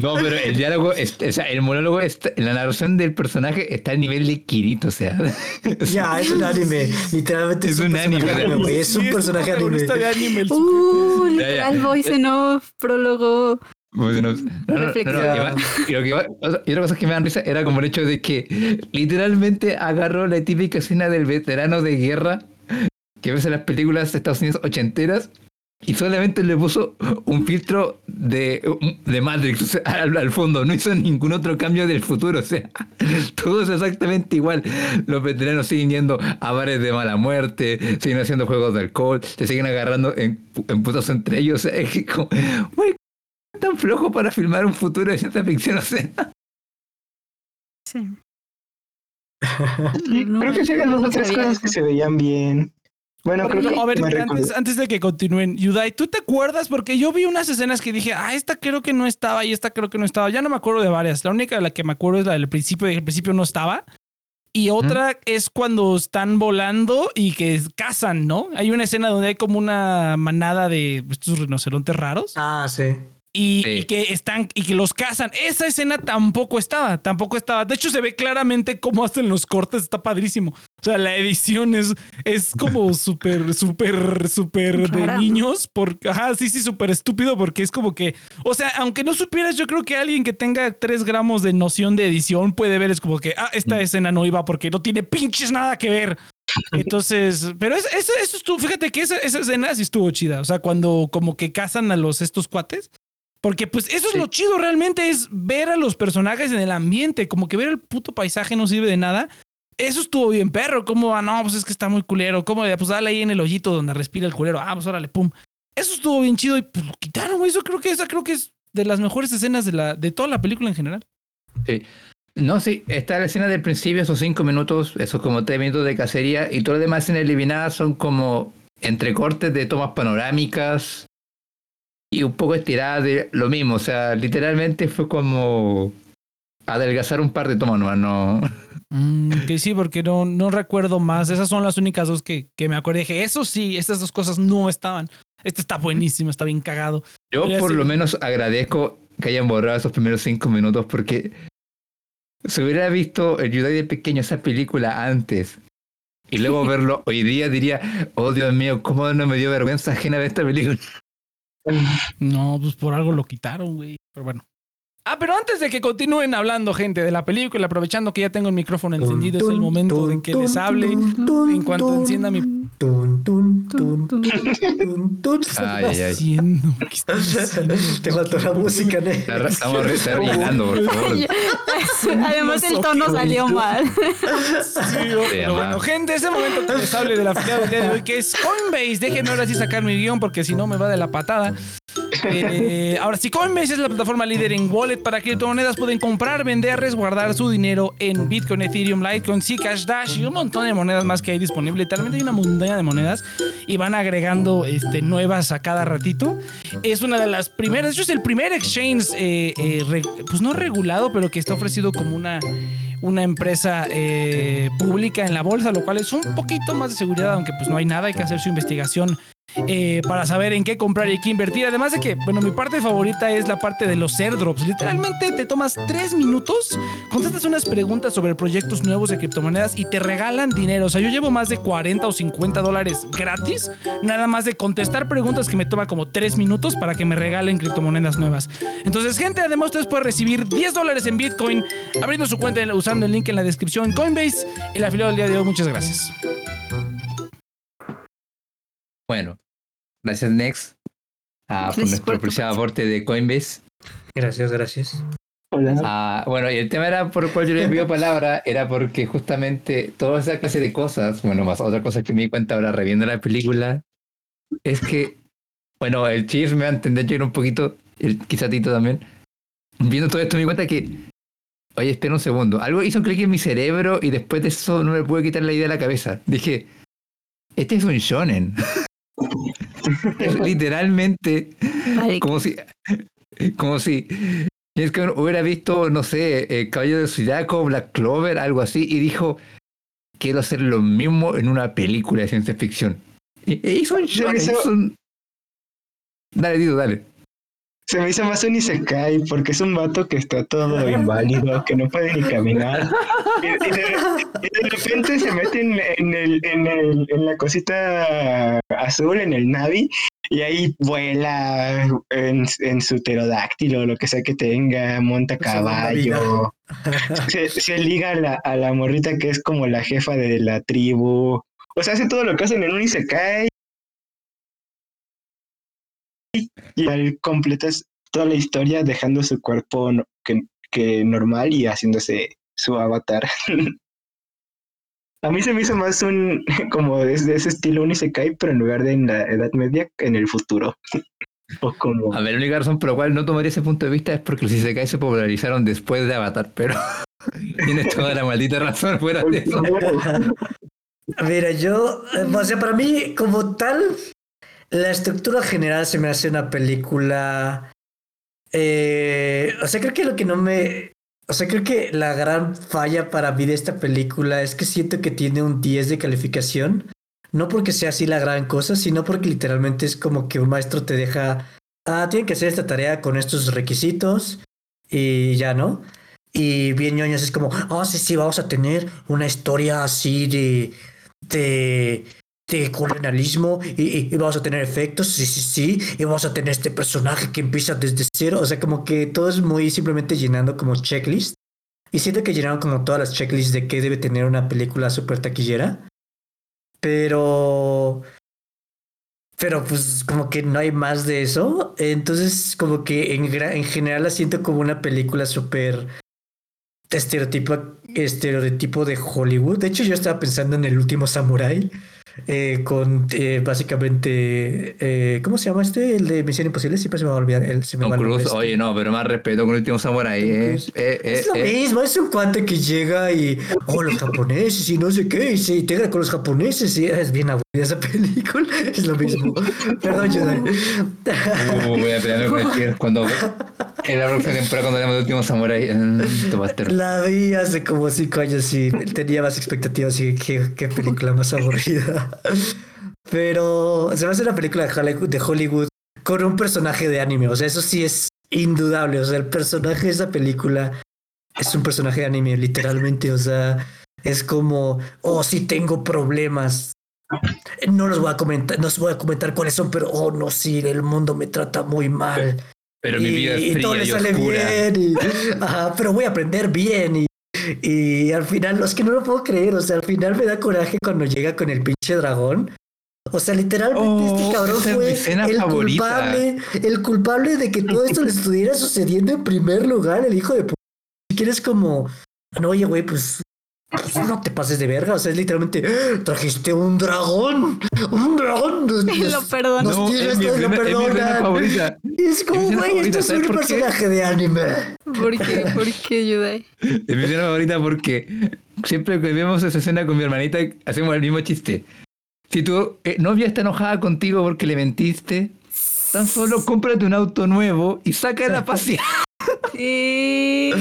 S1: No, pero el diálogo, es- o sea, el monólogo, está- la narración del personaje está al nivel de Kirito, o sea.
S2: Ya, es un anime. Literalmente es,
S1: Es
S2: un,
S1: anime.
S2: anime, güey. Es un
S5: Sí,
S2: personaje anime.
S5: de anime, el.
S3: Uh, literal voice en off, prólogo.
S1: y, otra cosa que me dan risa era como el hecho de que literalmente agarró la típica escena del veterano de guerra que ves en las películas de Estados Unidos ochenteras y solamente le puso un filtro de, de Matrix al, fondo, no hizo ningún otro cambio del futuro, o sea, todo es exactamente igual. Los veteranos siguen yendo a bares de mala muerte, siguen haciendo juegos de alcohol, se siguen agarrando en, en putos entre ellos, o sea, es como, tan flojo para filmar un futuro de ciencia ficción, o sea.
S3: Sí.
S4: creo que se dos otras cosas que se veían bien. Bueno, creo que
S5: a ver, antes, antes, de que continúen, Yudai, ¿tú te acuerdas? Porque yo vi unas escenas que dije, ah, esta creo que no estaba y esta creo que no estaba. Ya no me acuerdo de varias. La única de la que me acuerdo es la del principio, de que al principio no estaba. Y otra es cuando están volando y que cazan, ¿no? Hay una escena donde hay como una manada de estos rinocerontes raros.
S2: Ah, sí
S5: y, que están y que los cazan. Esa escena tampoco estaba, tampoco estaba. De hecho, se ve claramente cómo hacen los cortes, está padrísimo. O sea, la edición es, es como súper, súper, súper de niños. Porque, ajá, sí, sí, súper estúpido porque es como que, o sea, aunque no supieras, yo creo que alguien que tenga tres gramos de noción de edición puede ver, es como que, ah, esta mm. escena no iba porque no tiene pinches nada que ver. Entonces, pero eso, eso, estuvo, fíjate que esa, esa escena sí estuvo chida. O sea, cuando como que cazan a los estos cuates porque pues eso es lo chido realmente, es ver a los personajes en el ambiente, como que ver el puto paisaje no sirve de nada. Eso estuvo bien, perro. ¿Cómo, ah, no, pues es que está muy culero. ¿Cómo, pues dale ahí en el hoyito donde respira el culero? Ah, pues órale, pum. Eso estuvo bien chido y pues lo quitaron, güey. Eso creo que esa creo que es de las mejores escenas de, la, de toda la película en general.
S1: Sí. No, sí, está la escena del principio, esos cinco minutos, esos como tres minutos de cacería, y todo lo demás en eliminadas son como entrecortes de tomas panorámicas, y un poco estirada de lo mismo. O sea, literalmente fue como adelgazar un par de tomas no.
S5: Mm, que sí, porque no, no recuerdo más. Esas son las únicas dos que, que me acuerdo. Dije, eso sí, estas dos cosas no estaban. Este está buenísimo, está bien cagado.
S1: Yo por lo menos agradezco que hayan borrado esos primeros cinco minutos porque si hubiera visto el Yudai de pequeño esa película antes y luego verlo hoy día diría, oh Dios mío, cómo no me dio vergüenza ajena de esta película.
S5: No, pues por algo lo quitaron, güey. Pero bueno. Ah, pero antes de que continúen hablando, gente, de la película, aprovechando que ya tengo el micrófono encendido, es el momento de que les hable en cuanto encienda mi.
S1: Ay, ay,
S5: ay.
S2: Te faltó la música, ¿no?
S1: Estamos rellenando, por favor.
S3: Además, el tono salió mal.
S5: Sí, pero bueno, gente, es el momento que les hable de la final del día de hoy, que es Coinbase. Déjenme ahora sí sacar mi guion, porque si no me va de la patada. Eh, ahora sí, Coinbase es la plataforma líder en wallet para criptomonedas. Pueden comprar, vender, resguardar su dinero en Bitcoin, Ethereum, Litecoin, Zcash, Dash y un montón de monedas más que hay disponible. Literalmente hay una montaña de monedas y van agregando este, nuevas a cada ratito. Es una de las primeras, de hecho es el primer exchange, eh, eh, pues no regulado, pero que está ofrecido como una una empresa pública en la bolsa, lo cual es un poquito más de seguridad, aunque pues no hay nada, hay que hacer su investigación eh, para saber en qué comprar y qué invertir. Además de que, bueno, mi parte favorita es la parte de los airdrops. Literalmente te tomas tres minutos, contestas unas preguntas sobre proyectos nuevos de criptomonedas y te regalan dinero. O sea, yo llevo más de 40 o 50 dólares gratis, nada más de contestar preguntas que me toma como tres minutos para que me regalen criptomonedas nuevas. Entonces, gente, además ustedes pueden recibir 10 dólares en Bitcoin abriendo su cuenta usando el link en la descripción Coinbase. El afiliado del día de hoy, muchas gracias.
S1: Bueno, Gracias, Next, ah, por nuestro precioso aporte de Coinbase.
S2: Gracias, gracias.
S1: Hola. Ah, bueno, y el tema era por el cual yo le envío palabra, era porque justamente toda esa clase de cosas, bueno, más otra cosa que me di cuenta ahora reviendo la película, es que, bueno, el Chief me va a entender yo un poquito, el, quizá Tito también, viendo todo esto me di cuenta que, oye, espera un segundo, algo hizo un clic en mi cerebro y después de eso no me pude quitar la idea de la cabeza. Dije, este es un shonen. Literalmente, como si, como si es que hubiera visto, no sé, el Caballo de Zodiaco, Black Clover, algo así, y dijo, quiero hacer lo mismo en una película de ciencia ficción. Y, hizo un, Dale, Dido, dale.
S4: Se me hizo más un Isekai porque es un vato que está todo inválido, que no puede ni caminar. Y, de, repente se mete en, el, en, el, en la cosita azul, en el Navi, y ahí vuela en, en, su pterodáctilo, lo que sea que tenga, monta caballo. Se, se, liga a la, a la morrita que es como la jefa de la tribu. O sea, hace todo lo que hacen en un Isekai. Y al completas toda la historia dejando su cuerpo que, que normal y haciéndose su avatar. A mí se me hizo más un, como de, ese estilo un Isekai, pero en lugar de en la Edad Media, en el futuro. o como...
S1: A ver, la única razón por la cual no tomaría ese punto de vista es porque los Isekai se popularizaron después de Avatar, pero tienes toda la maldita razón fuera de eso.
S2: Mira, yo, o sea, para mí, como tal, la estructura general se me hace una película. Eh, o sea, creo que lo que no me. O sea, creo que la gran falla para mí de esta película es que siento que tiene un 10 de calificación. No porque sea así la gran cosa, sino porque literalmente es como que un maestro te deja, ah, tienen que hacer esta tarea con estos requisitos y ya, ¿no? Y bien ñoños es como, ah, sí, sí, vamos a tener una historia así de, de, de colonialismo y, vamos a tener efectos, sí, sí, sí, y vamos a tener este personaje que empieza desde cero, o sea, como que todo es muy simplemente llenando como checklist. Y siento que llenaron como todas las checklists de qué debe tener una película super taquillera. Pero... Pero pues como que no hay más de eso. Entonces como que en, en general la siento como una película súper estereotipo, estereotipo de Hollywood. De hecho yo estaba pensando en el último Samurai eh, con eh, básicamente, eh, ¿cómo se llama este? El de Misión Imposible, siempre se me va a olvidar. El, se me
S1: Tom Cruise, oye, no, pero más respeto con el último samurai. Eh,
S2: eh, es lo mismo, es un cuate que llega y, oh, los japoneses y no sé qué, y se integra con los japoneses y es bien aburrida esa película, es lo mismo. Perdón.
S1: Uh, voy a pelearme con el cuando en la próxima temporada cuando veamos el último samurai.
S2: La vi hace como cinco años y tenía más expectativas y qué, qué película más aburrida. Pero se me hace una película de Hollywood con un personaje de anime. O sea, eso sí es indudable. O sea, el personaje de esa película es un personaje de anime, literalmente. O sea, es como, oh, sí tengo problemas. No los voy a comentar, no os voy a comentar cuáles son, pero oh no, sí, el mundo me trata muy mal.
S1: Pero mi vida es fría y todo le sale
S2: bien. pero voy a aprender bien. Y y al final, es que no lo puedo creer, o sea, al final me da coraje cuando llega con el pinche dragón. O sea, literalmente este oh, cabrón fue el culpable, el culpable de que todo esto le estuviera sucediendo en primer lugar, el hijo de puta. Si quieres como, no, oye, güey, pues pues no te pases de verga, o sea, es literalmente, trajiste un dragón, un dragón.
S3: Y lo perdonan.
S2: Nos tienes, lo perdonan. Es como, güey, esto es un personaje de anime.
S3: ¿Por qué? ¿Por qué, Yudai?
S1: Es mi escena favorita porque siempre que vemos esa escena con mi hermanita hacemos el mismo chiste. Si tu eh, novia está enojada contigo porque le mentiste, tan solo cómprate un auto nuevo y saca la pasear.
S3: Sí.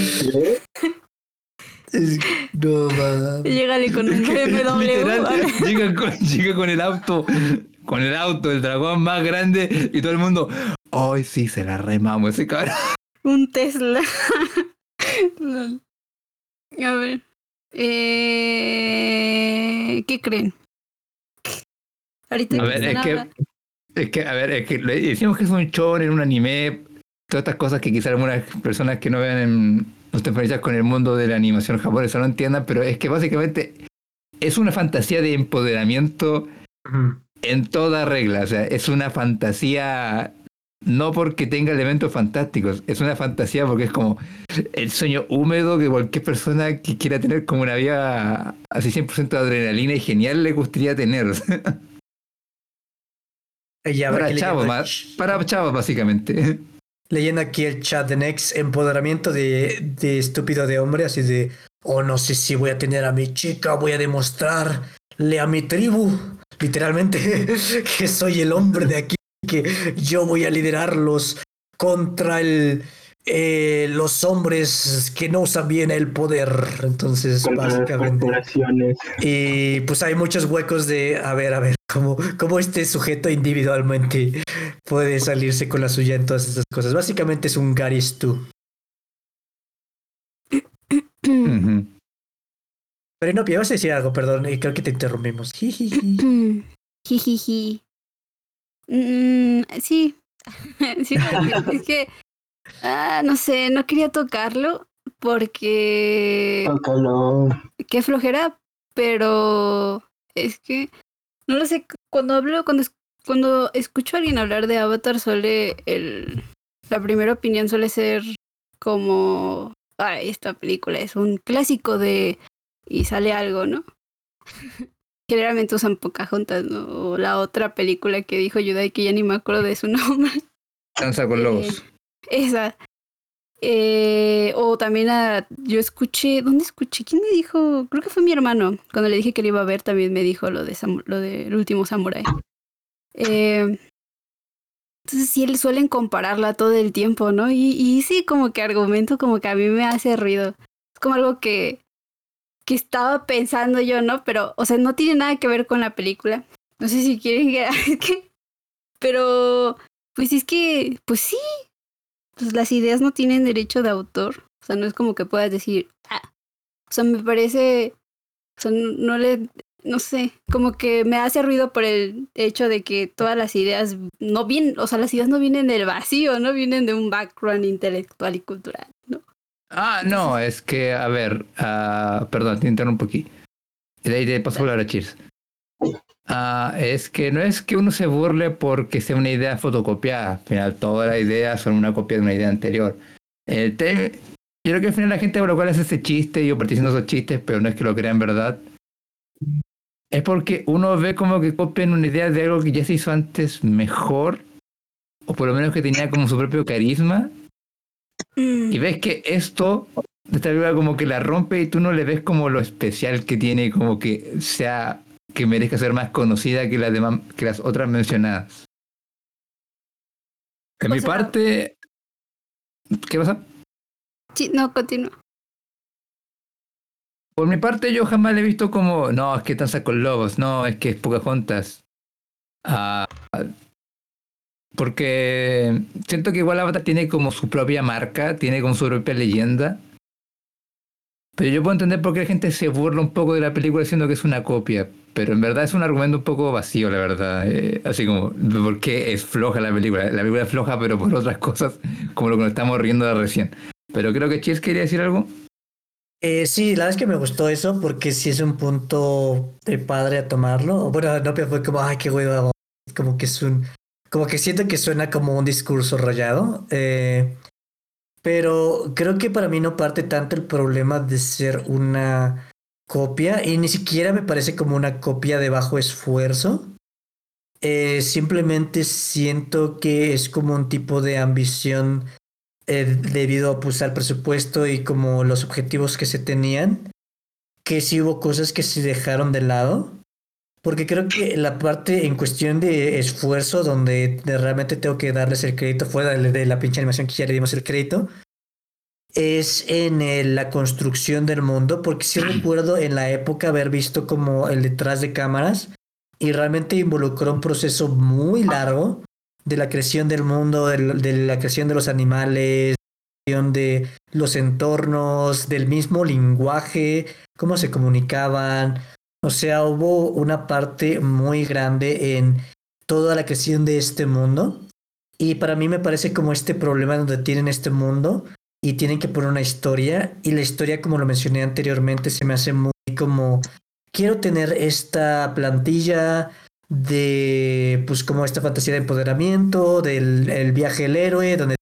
S2: No mames.
S3: Llegale con un BMW.
S1: llega, con, llega con el auto, con el auto, el dragón más grande y todo el mundo. Ay, sí, se la remamos ese cabrón.
S3: Un Tesla. A ver. Eh, ¿Qué creen?
S1: Ahorita a ver, es que, es que, a ver, es que decimos que es un show en un anime, todas estas cosas que quizás algunas personas que no vean en, no te enfrentas con el mundo de la animación japonesa, no entiendan, pero es que básicamente es una fantasía de empoderamiento en toda regla. O sea, es una fantasía no porque tenga elementos fantásticos, es una fantasía porque es como el sueño húmedo que cualquier persona que quiera tener como una vida así 100% de adrenalina y genial le gustaría tener. para chavos, para chavos básicamente.
S2: Leyendo aquí el chat de Next, empoderamiento de, de estúpido de hombre, así de, oh, no sé si voy a tener a mi chica, voy a demostrarle a mi tribu, literalmente, que soy el hombre de aquí, que yo voy a liderarlos contra el, eh, los hombres que no usan bien el poder. Entonces, básicamente. Y pues hay muchos huecos de, a ver, a ver, cómo, cómo este sujeto individualmente puede salirse con la suya en todas estas cosas. Básicamente es un Garis tú. Pero no, vas a decir algo, perdón, y creo que te interrumpimos.
S3: Jijiji. Mm, sí, sí, es que, ah, no sé, no quería tocarlo porque...
S4: Tócalo.
S3: Qué flojera, pero es que, no lo sé, cuando hablo, cuando, cuando escucho a alguien hablar de Avatar, suele el... La primera opinión suele ser como, ay, esta película es un clásico de... y sale algo, ¿no? Generalmente usan Pocahontas, ¿no? O la otra película que dijo Yudai, que ya ni me acuerdo de su nombre.
S1: Danza con lobos.
S3: Eh, esa. Eh, o también a, yo escuché, ¿dónde escuché? ¿Quién me dijo? Creo que fue mi hermano. Cuando le dije que lo iba a ver, también me dijo lo de lo del último samurai. Eh, entonces sí suelen compararla todo el tiempo, ¿no? Y, y sí, como que argumento como que a mí me hace ruido. Es como algo que, que estaba pensando yo, ¿no? Pero, o sea, no tiene nada que ver con la película. No sé si quieren que... Pero, pues es que, pues sí, pues las ideas no tienen derecho de autor. O sea, no es como que puedas decir, ah. O sea, me parece, o sea, no, le, no sé, como que me hace ruido por el hecho de que todas las ideas no vienen, o sea, las ideas no vienen del vacío, no vienen de un background intelectual y cultural, ¿no?
S1: Ah, no, es que, a ver, uh, perdón, te interrumpo aquí. De ahí te paso a hablar a Cheers. Ah, es que no es que uno se burle porque sea una idea fotocopiada. Al final, todas las ideas son una copia de una idea anterior. El. Yo creo que al final la gente por lo cual hace ese chiste, yo participando esos chistes, pero no es que lo crean verdad. Es porque uno ve como que copian una idea de algo que ya se hizo antes mejor, o por lo menos que tenía como su propio carisma. Y ves que esto, esta película como que la rompe y tú no le ves como lo especial que tiene, como que sea que merezca ser más conocida que las, demás, que las otras mencionadas. En mi parte... ¿Qué pasa?
S3: Sí, no, continúa.
S1: Por mi parte, yo jamás le he visto como, no, es que danza con lobos, no, es que es Pocahontas. Ah, porque siento que igual Avatar tiene como su propia marca, tiene como su propia leyenda. Pero yo puedo entender por qué la gente se burla un poco de la película diciendo que es una copia. Pero en verdad es un argumento un poco vacío, la verdad. Eh, así como, ¿por qué es floja la película? La película es floja, pero por otras cosas, como lo que nos estamos riendo de recién. Pero creo que Chis quería decir algo.
S2: Eh, sí, la verdad es que me gustó eso porque sí es un punto de padre a tomarlo. Bueno, no, pero fue como, ay, qué huevo. Como que es un. Como que siento que suena como un discurso rayado. Eh, pero creo que para mí no parte tanto el problema de ser una copia y ni siquiera me parece como una copia de bajo esfuerzo. Eh, simplemente siento que es como un tipo de ambición eh, debido pues, al presupuesto y como los objetivos que se tenían, que sí hubo cosas que se dejaron de lado. Porque creo que la parte en cuestión de esfuerzo, donde realmente tengo que darles el crédito, fuera de, la pinche animación que ya le dimos el crédito, es en la construcción del mundo, porque sí recuerdo en la época haber visto como el detrás de cámaras y realmente involucró un proceso muy largo de la creación del mundo, de, la creación de los animales, de los entornos, del mismo lenguaje, cómo se comunicaban, o sea, hubo una parte muy grande en toda la creación de este mundo. Y para mí me parece como este problema donde tienen este mundo y tienen que poner una historia. Y la historia, como lo mencioné anteriormente, se me hace muy como, quiero tener esta plantilla de, pues como esta fantasía de empoderamiento, del el viaje del héroe, donde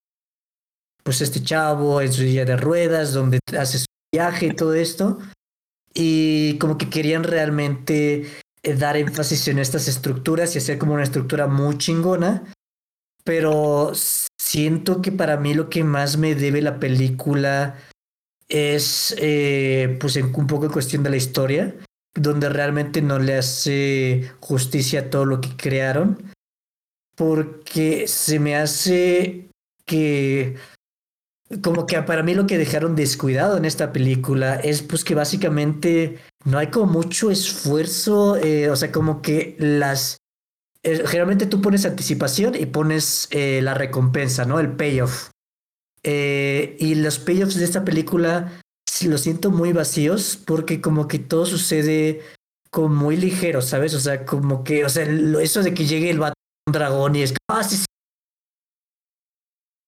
S2: pues este chavo en su silla de ruedas, donde hace su viaje y todo esto y como que querían realmente eh, dar énfasis en estas estructuras y hacer como una estructura muy chingona. Pero siento que para mí lo que más me debe la película es eh, pues un poco en cuestión de la historia, donde realmente no le hace justicia a todo lo que crearon, porque se me hace que como que para mí lo que dejaron descuidado en esta película es pues que básicamente no hay como mucho esfuerzo, eh, o sea, como que las... Eh, generalmente tú pones anticipación y pones eh, la recompensa, ¿no? El payoff. y los payoffs de esta película lo siento muy vacíos porque como que todo sucede como muy ligero, ¿sabes? O sea, como que, o sea, eso de que llegue el vato un dragón y es ah, sí.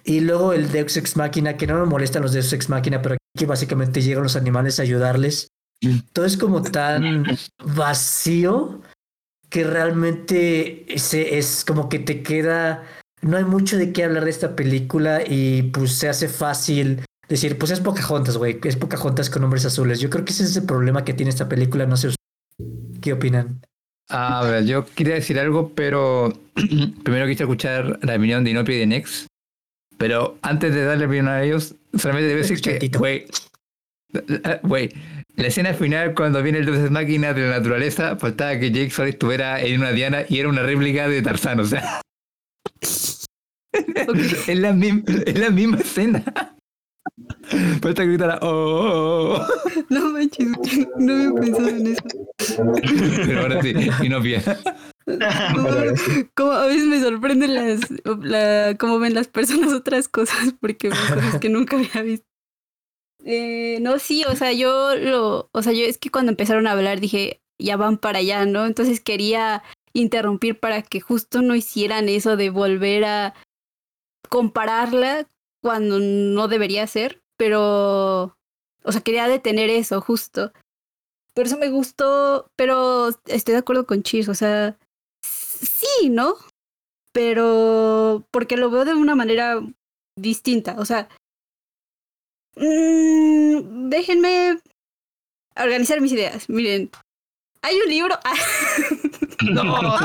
S2: Y luego el Deus Ex Máquina, que no me molestan los Deus Ex Máquina, pero aquí básicamente llegan los animales a ayudarles. Todo es como tan vacío que realmente es como que te queda. No hay mucho de qué hablar de esta película y pues se hace fácil decir, pues es Pocahontas, güey, es Pocahontas con hombres azules. Yo creo que ese es el problema que tiene esta película, no sé qué opinan.
S1: A ver, yo quería decir algo, pero primero quise escuchar la opinión de Inopia y de Nex. Pero antes de darle opinión a ellos, solamente debo decir que, güey, güey, la escena final cuando viene el Deus Máquina de la naturaleza, faltaba que Jake Sully estuviera en una diana y era una réplica de Tarzán, o sea. es, la misma, es la misma escena. Falta gritar, oh, oh, oh,
S3: No manches, no había pensado en eso.
S1: Pero ahora sí, y no bien.
S3: Como, a veces me sorprenden las, la, cómo ven las personas otras cosas, porque ven cosas que nunca había visto. Eh, no, sí, o sea, yo lo, o sea, yo es que cuando empezaron a hablar dije, ya van para allá, ¿no? Entonces quería interrumpir para que justo no hicieran eso de volver a compararla cuando no debería ser, pero, o sea, quería detener eso justo. Por eso me gustó, pero estoy de acuerdo con Chis, o sea, sí, ¿no? Pero porque lo veo de una manera distinta, o sea, mmm, déjenme organizar mis ideas. Miren, hay un libro. no.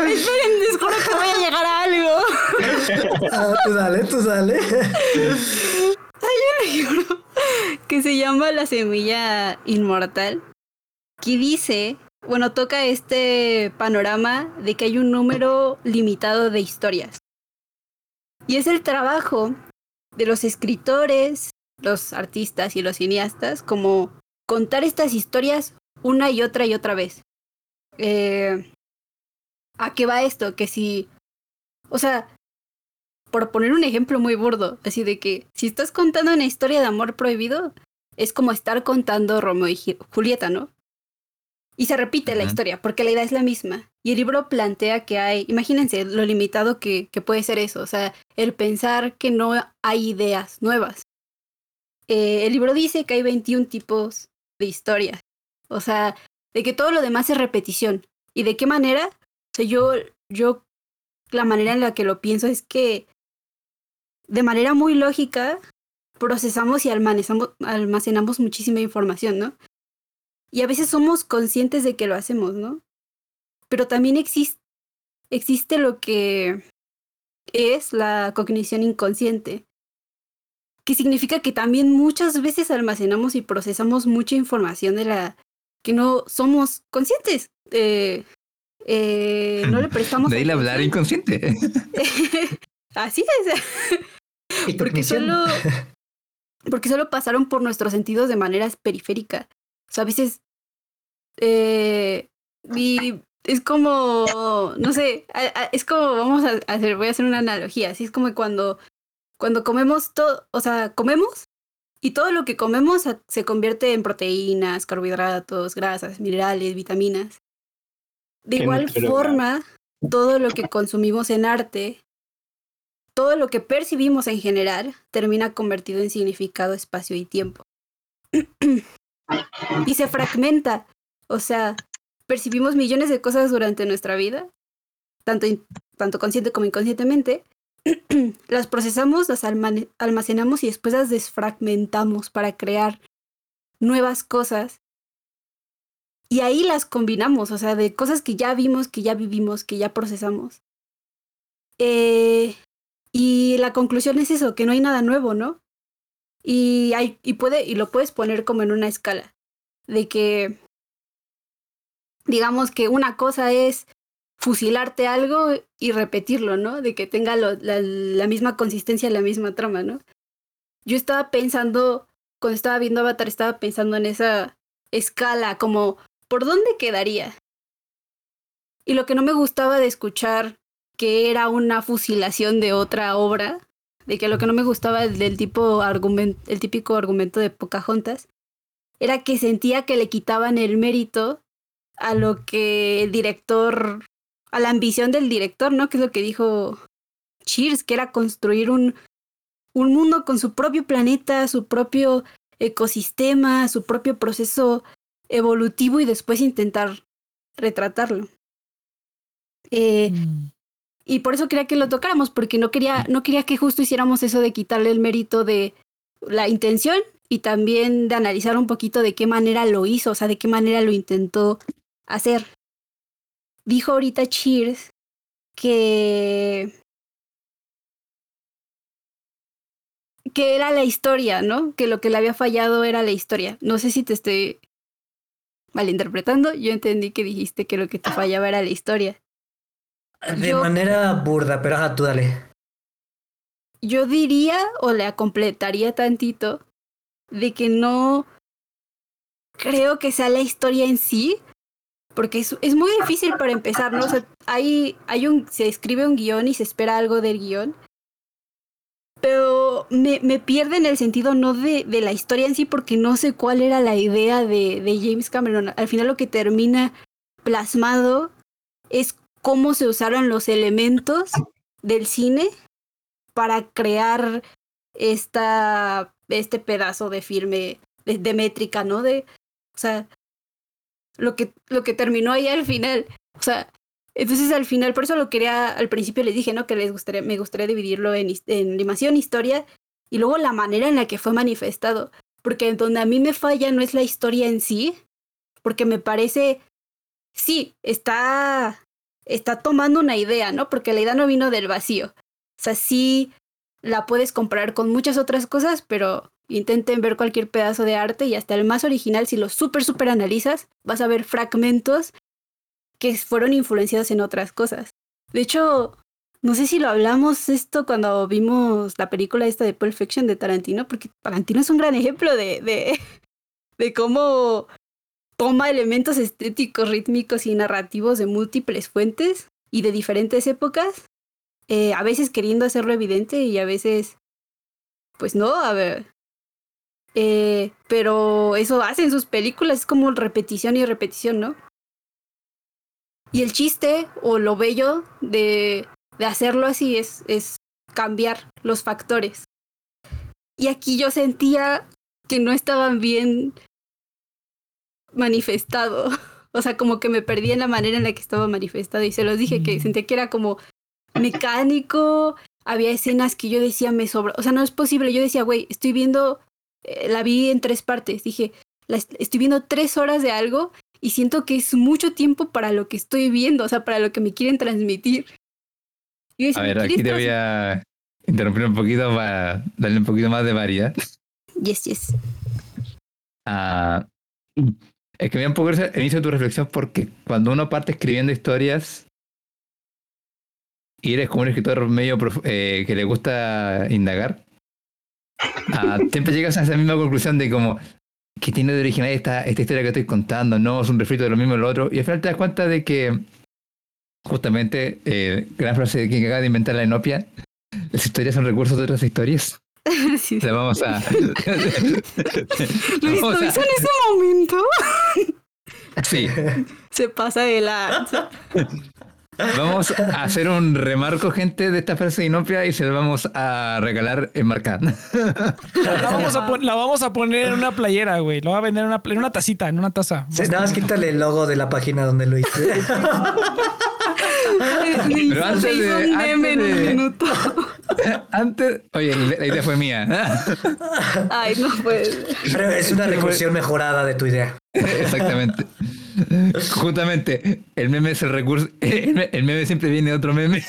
S3: Esperen, descubro que voy a llegar a algo.
S2: Ah, tú dale, tú dale.
S3: Hay un libro que se llama La semilla inmortal que dice, bueno, toca este panorama de que hay un número limitado de historias. Y es el trabajo de los escritores, los artistas y los cineastas como contar estas historias una y otra y otra vez. Eh, ¿A qué va esto? Que si, o sea, por poner un ejemplo muy burdo, así de que si estás contando una historia de amor prohibido, es como estar contando Romeo y Julieta, ¿no? Y se repite la historia, porque la idea es la misma. Y el libro plantea que hay, imagínense lo limitado que, que puede ser eso, o sea, el pensar que no hay ideas nuevas. Eh, el libro dice que hay 21 tipos de historias, o sea, de que todo lo demás es repetición. ¿Y de qué manera? O sea, yo, yo, la manera en la que lo pienso es que de manera muy lógica procesamos y almacenamos, almacenamos muchísima información, ¿no? Y a veces somos conscientes de que lo hacemos, ¿no? Pero también existe, existe lo que es la cognición inconsciente, que significa que también muchas veces almacenamos y procesamos mucha información de la que no somos conscientes. Eh, eh, no le prestamos.
S1: De ahí hablar inconsciente.
S3: Así es. porque solo, porque solo pasaron por nuestros sentidos de maneras periféricas. O sea, a veces. Eh, y es como. No sé. Es como. Vamos a hacer. Voy a hacer una analogía. Así es como cuando. Cuando comemos todo. O sea, comemos. Y todo lo que comemos se convierte en proteínas, carbohidratos, grasas, minerales, vitaminas. De igual forma, todo lo que consumimos en arte, todo lo que percibimos en general, termina convertido en significado, espacio y tiempo. y se fragmenta. O sea, percibimos millones de cosas durante nuestra vida, tanto, tanto consciente como inconscientemente. las procesamos, las almacenamos y después las desfragmentamos para crear nuevas cosas. Y ahí las combinamos, o sea, de cosas que ya vimos, que ya vivimos, que ya procesamos. Eh, y la conclusión es eso, que no hay nada nuevo, ¿no? Y, hay, y, puede, y lo puedes poner como en una escala, de que, digamos que una cosa es fusilarte algo y repetirlo, ¿no? De que tenga la, la misma consistencia, la misma trama, ¿no? Yo estaba pensando, cuando estaba viendo Avatar, estaba pensando en esa escala, como, ¿por dónde quedaría? Y lo que no me gustaba de escuchar que era una fusilación de otra obra de que lo que no me gustaba del tipo argumento, el típico argumento de Pocahontas, era que sentía que le quitaban el mérito a lo que el director, a la ambición del director, ¿no? Que es lo que dijo Cheers, que era construir un, un mundo con su propio planeta, su propio ecosistema, su propio proceso evolutivo y después intentar retratarlo. Eh, mm. Y por eso quería que lo tocáramos, porque no quería, no quería que justo hiciéramos eso de quitarle el mérito de la intención y también de analizar un poquito de qué manera lo hizo, o sea, de qué manera lo intentó hacer. Dijo ahorita Cheers que que era la historia, ¿no? Que lo que le había fallado era la historia. No sé si te estoy malinterpretando. Yo entendí que dijiste que lo que te fallaba era la historia.
S2: De manera burda, pero ajá, tú dale.
S3: Yo diría o le completaría tantito de que no creo que sea la historia en sí, porque es, es muy difícil para empezar, ¿no? O sea, hay, hay un, se escribe un guion y se espera algo del guion, pero me, me pierde en el sentido no de, de, la historia en sí, porque no sé cuál era la idea de, de James Cameron. Al final lo que termina plasmado es cómo se usaron los elementos del cine para crear esta, este pedazo de firme, de, métrica, ¿no? De, o sea, lo que, lo que terminó ahí al final. O sea, entonces al final, por eso lo quería, al principio les dije, ¿no? Que les gustaría, me gustaría dividirlo en, en animación, historia, y luego la manera en la que fue manifestado. Porque donde a mí me falla no es la historia en sí, porque me parece, sí, está está tomando una idea, ¿no? Porque la idea no vino del vacío. O sea, sí la puedes comparar con muchas otras cosas, pero intenten ver cualquier pedazo de arte y hasta el más original, si lo súper, súper analizas, vas a ver fragmentos que fueron influenciados en otras cosas. De hecho, no sé si lo hablamos esto cuando vimos la película esta de Pulp Fiction de Tarantino, porque Tarantino es un gran ejemplo de, de, de cómo toma elementos estéticos, rítmicos y narrativos de múltiples fuentes y de diferentes épocas, eh, a veces queriendo hacerlo evidente y a veces, pues no, a ver. Eh, pero eso hace en sus películas, es como repetición y repetición, ¿no? Y el chiste o lo bello de, de hacerlo así es, es cambiar los factores. Y aquí yo sentía que no estaban bien manifestado. O sea, como que me perdí en la manera en la que estaba manifestado y se los dije que mm. sentía que era como mecánico, había escenas que yo decía me sobra, o sea, no es posible, yo decía, güey, estoy viendo, eh, la vi en tres partes, dije, estoy viendo tres horas de algo y siento que es mucho tiempo para lo que estoy viendo, o sea, para lo que me quieren transmitir.
S1: a ver, aquí te voy a interrumpir un poquito para darle un poquito más de variedad.
S3: Yes, yes.
S1: Ah, es que me da un poco el inicio de tu reflexión porque cuando uno parte escribiendo historias y eres como un escritor medio eh, que le gusta indagar, ah, siempre llegas a esa misma conclusión de como que tiene de original esta, esta historia que estoy contando, no es un refrito de lo mismo que lo otro, y al final te das cuenta de que justamente, eh, gran frase de quien acaba de inventar la enopia, las historias son recursos de otras historias.
S3: Sí,
S1: vamos a.
S3: Lo hizo en ese momento.
S1: Sí.
S3: Se pasa de la.
S1: Vamos a hacer un remarco, gente, de esta frase inopia y se la vamos a regalar en Marcat.
S5: La vamos, a la vamos a poner en una playera, güey. Lo va a vender en una, en una tacita, en una taza.
S2: Sí, nada más quítale el logo de la página donde lo hice.
S3: Pero antes de, un meme en un minuto.
S1: Antes, oye, la idea fue mía.
S3: Ay, no puede.
S2: Pero es una recursión mejorada de tu idea.
S1: Exactamente. Justamente, el meme es el recurso. El meme siempre viene de otro meme.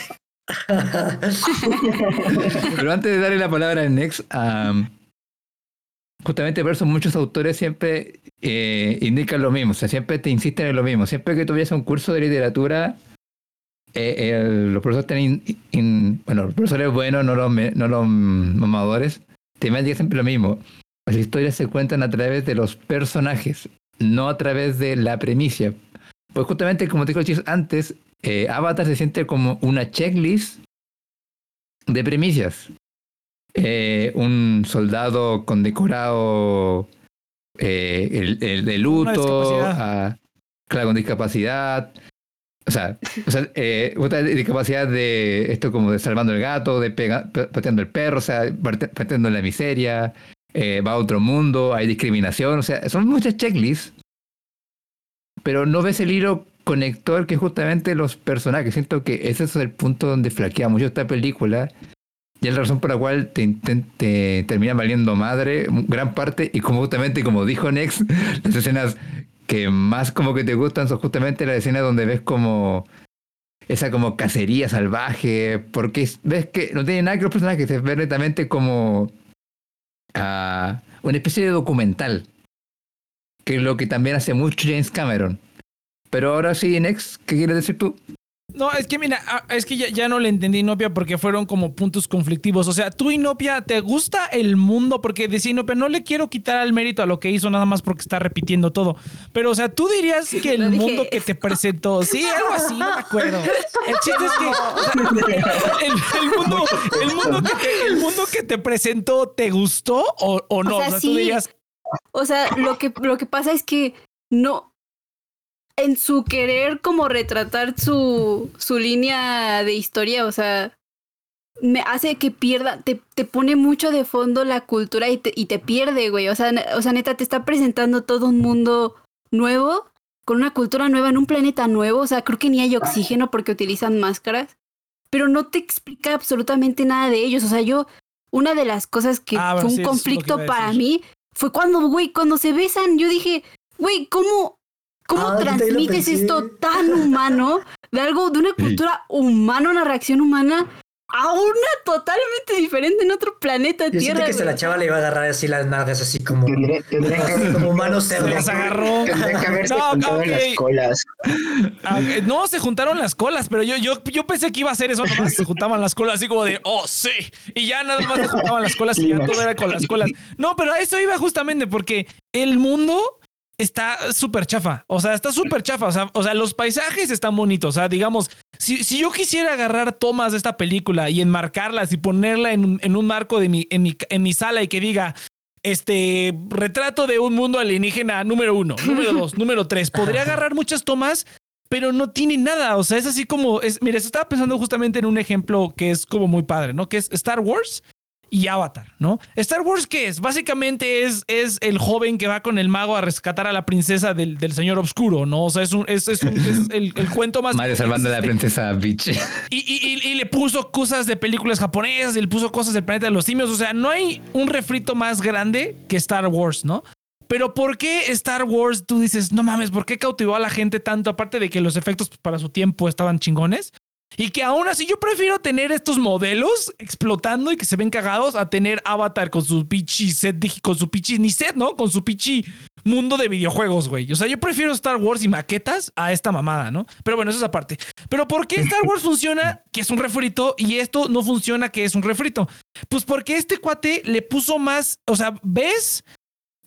S1: Pero antes de darle la palabra a Next, justamente por eso muchos autores siempre eh, indican lo mismo, o sea, siempre te insisten en lo mismo. Siempre que tuviese un curso de literatura, eh, los profesores bueno, los profesores buenos, no los, no los mamadores, te decir siempre lo mismo. Las historias se cuentan a través de los personajes, no a través de la premisa. Pues justamente, como te dijo antes, eh, Avatar se siente como una checklist de premisas. Eh, un soldado condecorado el, el, de luto, claro, con discapacidad. O sea, o sea eh, discapacidad de esto como de salvando el gato, de pega, pateando el perro, o sea, pateando la miseria, eh, va a otro mundo, hay discriminación, o sea, son muchas checklists, pero no ves el hilo conector que justamente los personajes. Siento que ese es el punto donde flaquea mucho esta película y es la razón por la cual te, te, termina valiendo madre gran parte y como justamente como dijo Nex, las escenas que más como que te gustan son justamente las escenas donde ves como esa como cacería salvaje, porque ves que no tiene nada que los personajes, se ve netamente como uh, una especie de documental, que es lo que también hace mucho James Cameron. Pero ahora sí, Nex, ¿qué quieres decir tú?
S5: No, es que mira, ah, es que ya, no le entendí Inopia porque fueron como puntos conflictivos. O sea, tú Inopia, ¿te gusta el mundo? Porque decía Inopia, no le quiero quitar el mérito a lo que hizo nada más porque está repitiendo todo. Pero, o sea, tú dirías que el mundo que te presentó, sí, algo así, no me acuerdo. El chiste es que el, mundo, que te, el, mundo, que te, presentó, ¿te gustó o, no?
S3: O sea, tú dirías... O sea, lo que, lo que pasa es que no, en su querer como retratar su, su línea de historia, o sea, me hace que pierda, te, te pone mucho de fondo la cultura y te, y te pierde, güey. O sea, o sea, neta, te está presentando todo un mundo nuevo, con una cultura nueva, en un planeta nuevo. O sea, creo que ni hay oxígeno porque utilizan máscaras. Pero no te explica absolutamente nada de ellos. O sea, yo, una de las cosas que ah, fue un conflicto para mí fue cuando, güey, cuando se besan, yo dije, güey, ¿cómo ¿Cómo ah, transmites esto tan humano, de algo, de una cultura humana, una reacción humana, a una totalmente diferente en otro planeta
S2: Yo
S3: Tierra?
S2: que se la chava le iba a agarrar así las nalgas, así como, como humano Se
S5: las agarró.
S4: Tendría que haberse no, juntado las colas.
S5: Ah, no, se juntaron las colas, pero yo, yo, yo pensé que iba a ser eso nomás. Se juntaban las colas así como de, oh, sí. Y ya nada más se juntaban las colas y ya todo era con las colas. No, pero a eso iba justamente porque el mundo está súper chafa. O sea, está súper chafa. O sea, o sea, los paisajes están bonitos. O sea, digamos, si, si, yo quisiera agarrar tomas de esta película y enmarcarlas y ponerla en un, en un marco de mi, en, mi, en mi sala y que diga, este retrato de un mundo alienígena número uno, número dos, número tres, podría agarrar muchas tomas. Pero no tiene nada, o sea, es así como, es, mire, estaba pensando justamente en un ejemplo que es como muy padre, ¿no? Que es Star Wars y Avatar, ¿no? Star Wars, ¿qué es? Básicamente es, es el joven que va con el mago a rescatar a la princesa del, del señor oscuro, ¿no? O sea, es, un, es, es, el, cuento más...
S1: Madre salvando a la princesa bitch.
S5: Y, y, y, le puso cosas de películas japonesas, y le puso cosas del planeta de los simios, o sea, no hay un refrito más grande que Star Wars, ¿no? Pero ¿por qué Star Wars tú dices, no mames, ¿por qué cautivó a la gente tanto? Aparte de que los efectos para su tiempo estaban chingones. Y que aún así yo prefiero tener estos modelos explotando y que se ven cagados a tener Avatar con su pichi set, con su pichi, ni set, ¿no? Con su pichi mundo de videojuegos, güey. O sea, yo prefiero Star Wars y maquetas a esta mamada, ¿no? Pero bueno, eso es aparte. Pero ¿por qué Star Wars funciona que es un refrito y esto no funciona que es un refrito? Pues porque este cuate le puso más, o sea, ¿ves?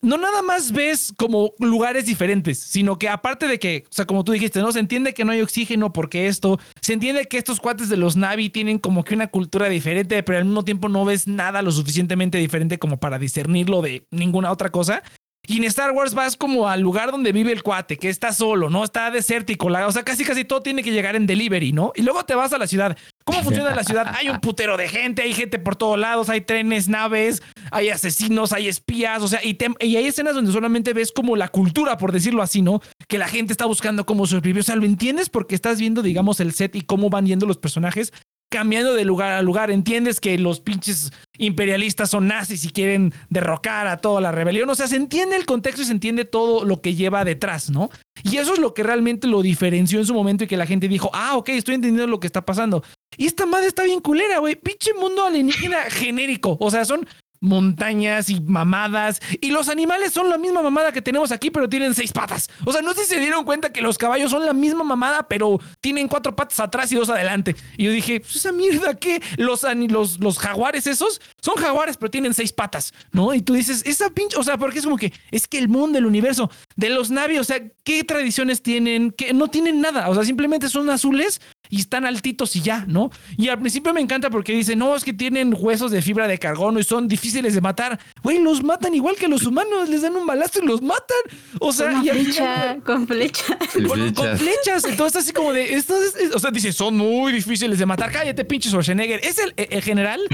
S5: No nada más ves como lugares diferentes, sino que aparte de que, o sea, como tú dijiste, no se entiende que no hay oxígeno porque esto, se entiende que estos cuates de los Navi tienen como que una cultura diferente, pero al mismo tiempo no ves nada lo suficientemente diferente como para discernirlo de ninguna otra cosa. Y en Star Wars vas como al lugar donde vive el cuate, que está solo, ¿no? Está desértico, o sea, casi casi todo tiene que llegar en delivery, ¿no? Y luego te vas a la ciudad. ¿Cómo funciona la ciudad? Hay un putero de gente, hay gente por todos lados, hay trenes, naves, hay asesinos, hay espías, o sea, y, y hay escenas donde solamente ves como la cultura, por decirlo así, ¿no? Que la gente está buscando cómo sobrevivir. O sea, lo entiendes porque estás viendo, digamos, el set y cómo van yendo los personajes cambiando de lugar a lugar. Entiendes que los pinches imperialistas son nazis y quieren derrocar a toda la rebelión. O sea, se entiende el contexto y se entiende todo lo que lleva detrás, ¿no? Y eso es lo que realmente lo diferenció en su momento y que la gente dijo, ah, ok, estoy entendiendo lo que está pasando. Y esta madre está bien culera, güey. Pinche mundo alienígena genérico. O sea, son montañas y mamadas. Y los animales son la misma mamada que tenemos aquí, pero tienen seis patas. O sea, no sé si se dieron cuenta que los caballos son la misma mamada, pero tienen cuatro patas atrás y dos adelante. Y yo dije, pues esa mierda que los, los, los jaguares esos son jaguares, pero tienen seis patas, ¿no? Y tú dices, esa pinche, o sea, porque es como que es que el mundo, el universo de los navios, o sea, ¿qué tradiciones tienen? Que no tienen nada, o sea, simplemente son azules y están altitos y ya, ¿no? Y al principio me encanta porque dice, no, es que tienen huesos de fibra de carbono y son difíciles de matar. Güey, los matan igual que los humanos, les dan un balazo y los matan. O sea,
S3: con
S5: y
S3: flecha, con flechas.
S5: Con, con, flechas. Entonces, así como de, esto o sea, dice, son muy difíciles de matar. Cállate, pinche Schwarzenegger. Es el, el general.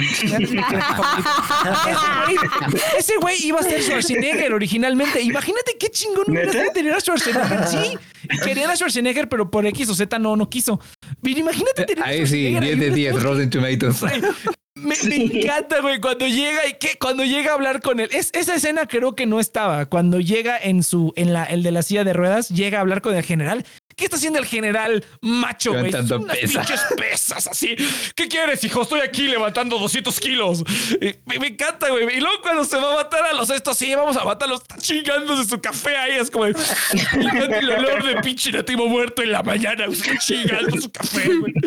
S5: ese güey iba a ser Schwarzenegger originalmente. Imagínate qué chingón hubiera sido tener a Schwarzenegger. Sí, querían a Schwarzenegger, pero por X o Z no, no quiso. Pero imagínate tener
S1: Ahí sí, 10 de 10, Rotten Tomatoes.
S5: Me, me, encanta, güey, cuando llega y que cuando llega a hablar con él. Es, esa escena creo que no estaba. Cuando llega en su, en la, el de la silla de ruedas, llega a hablar con el general. ¿Qué está haciendo el general macho, güey? Unas pinches pesas así. ¿Qué quieres, hijo? Estoy aquí levantando 200 kilos. Me, me, encanta, güey. Y luego cuando se va a matar a los estos, sí, vamos a matarlos, está chingándose su café ahí. Es como el, el olor de pinche nativo muerto en la mañana, chingando su café, güey.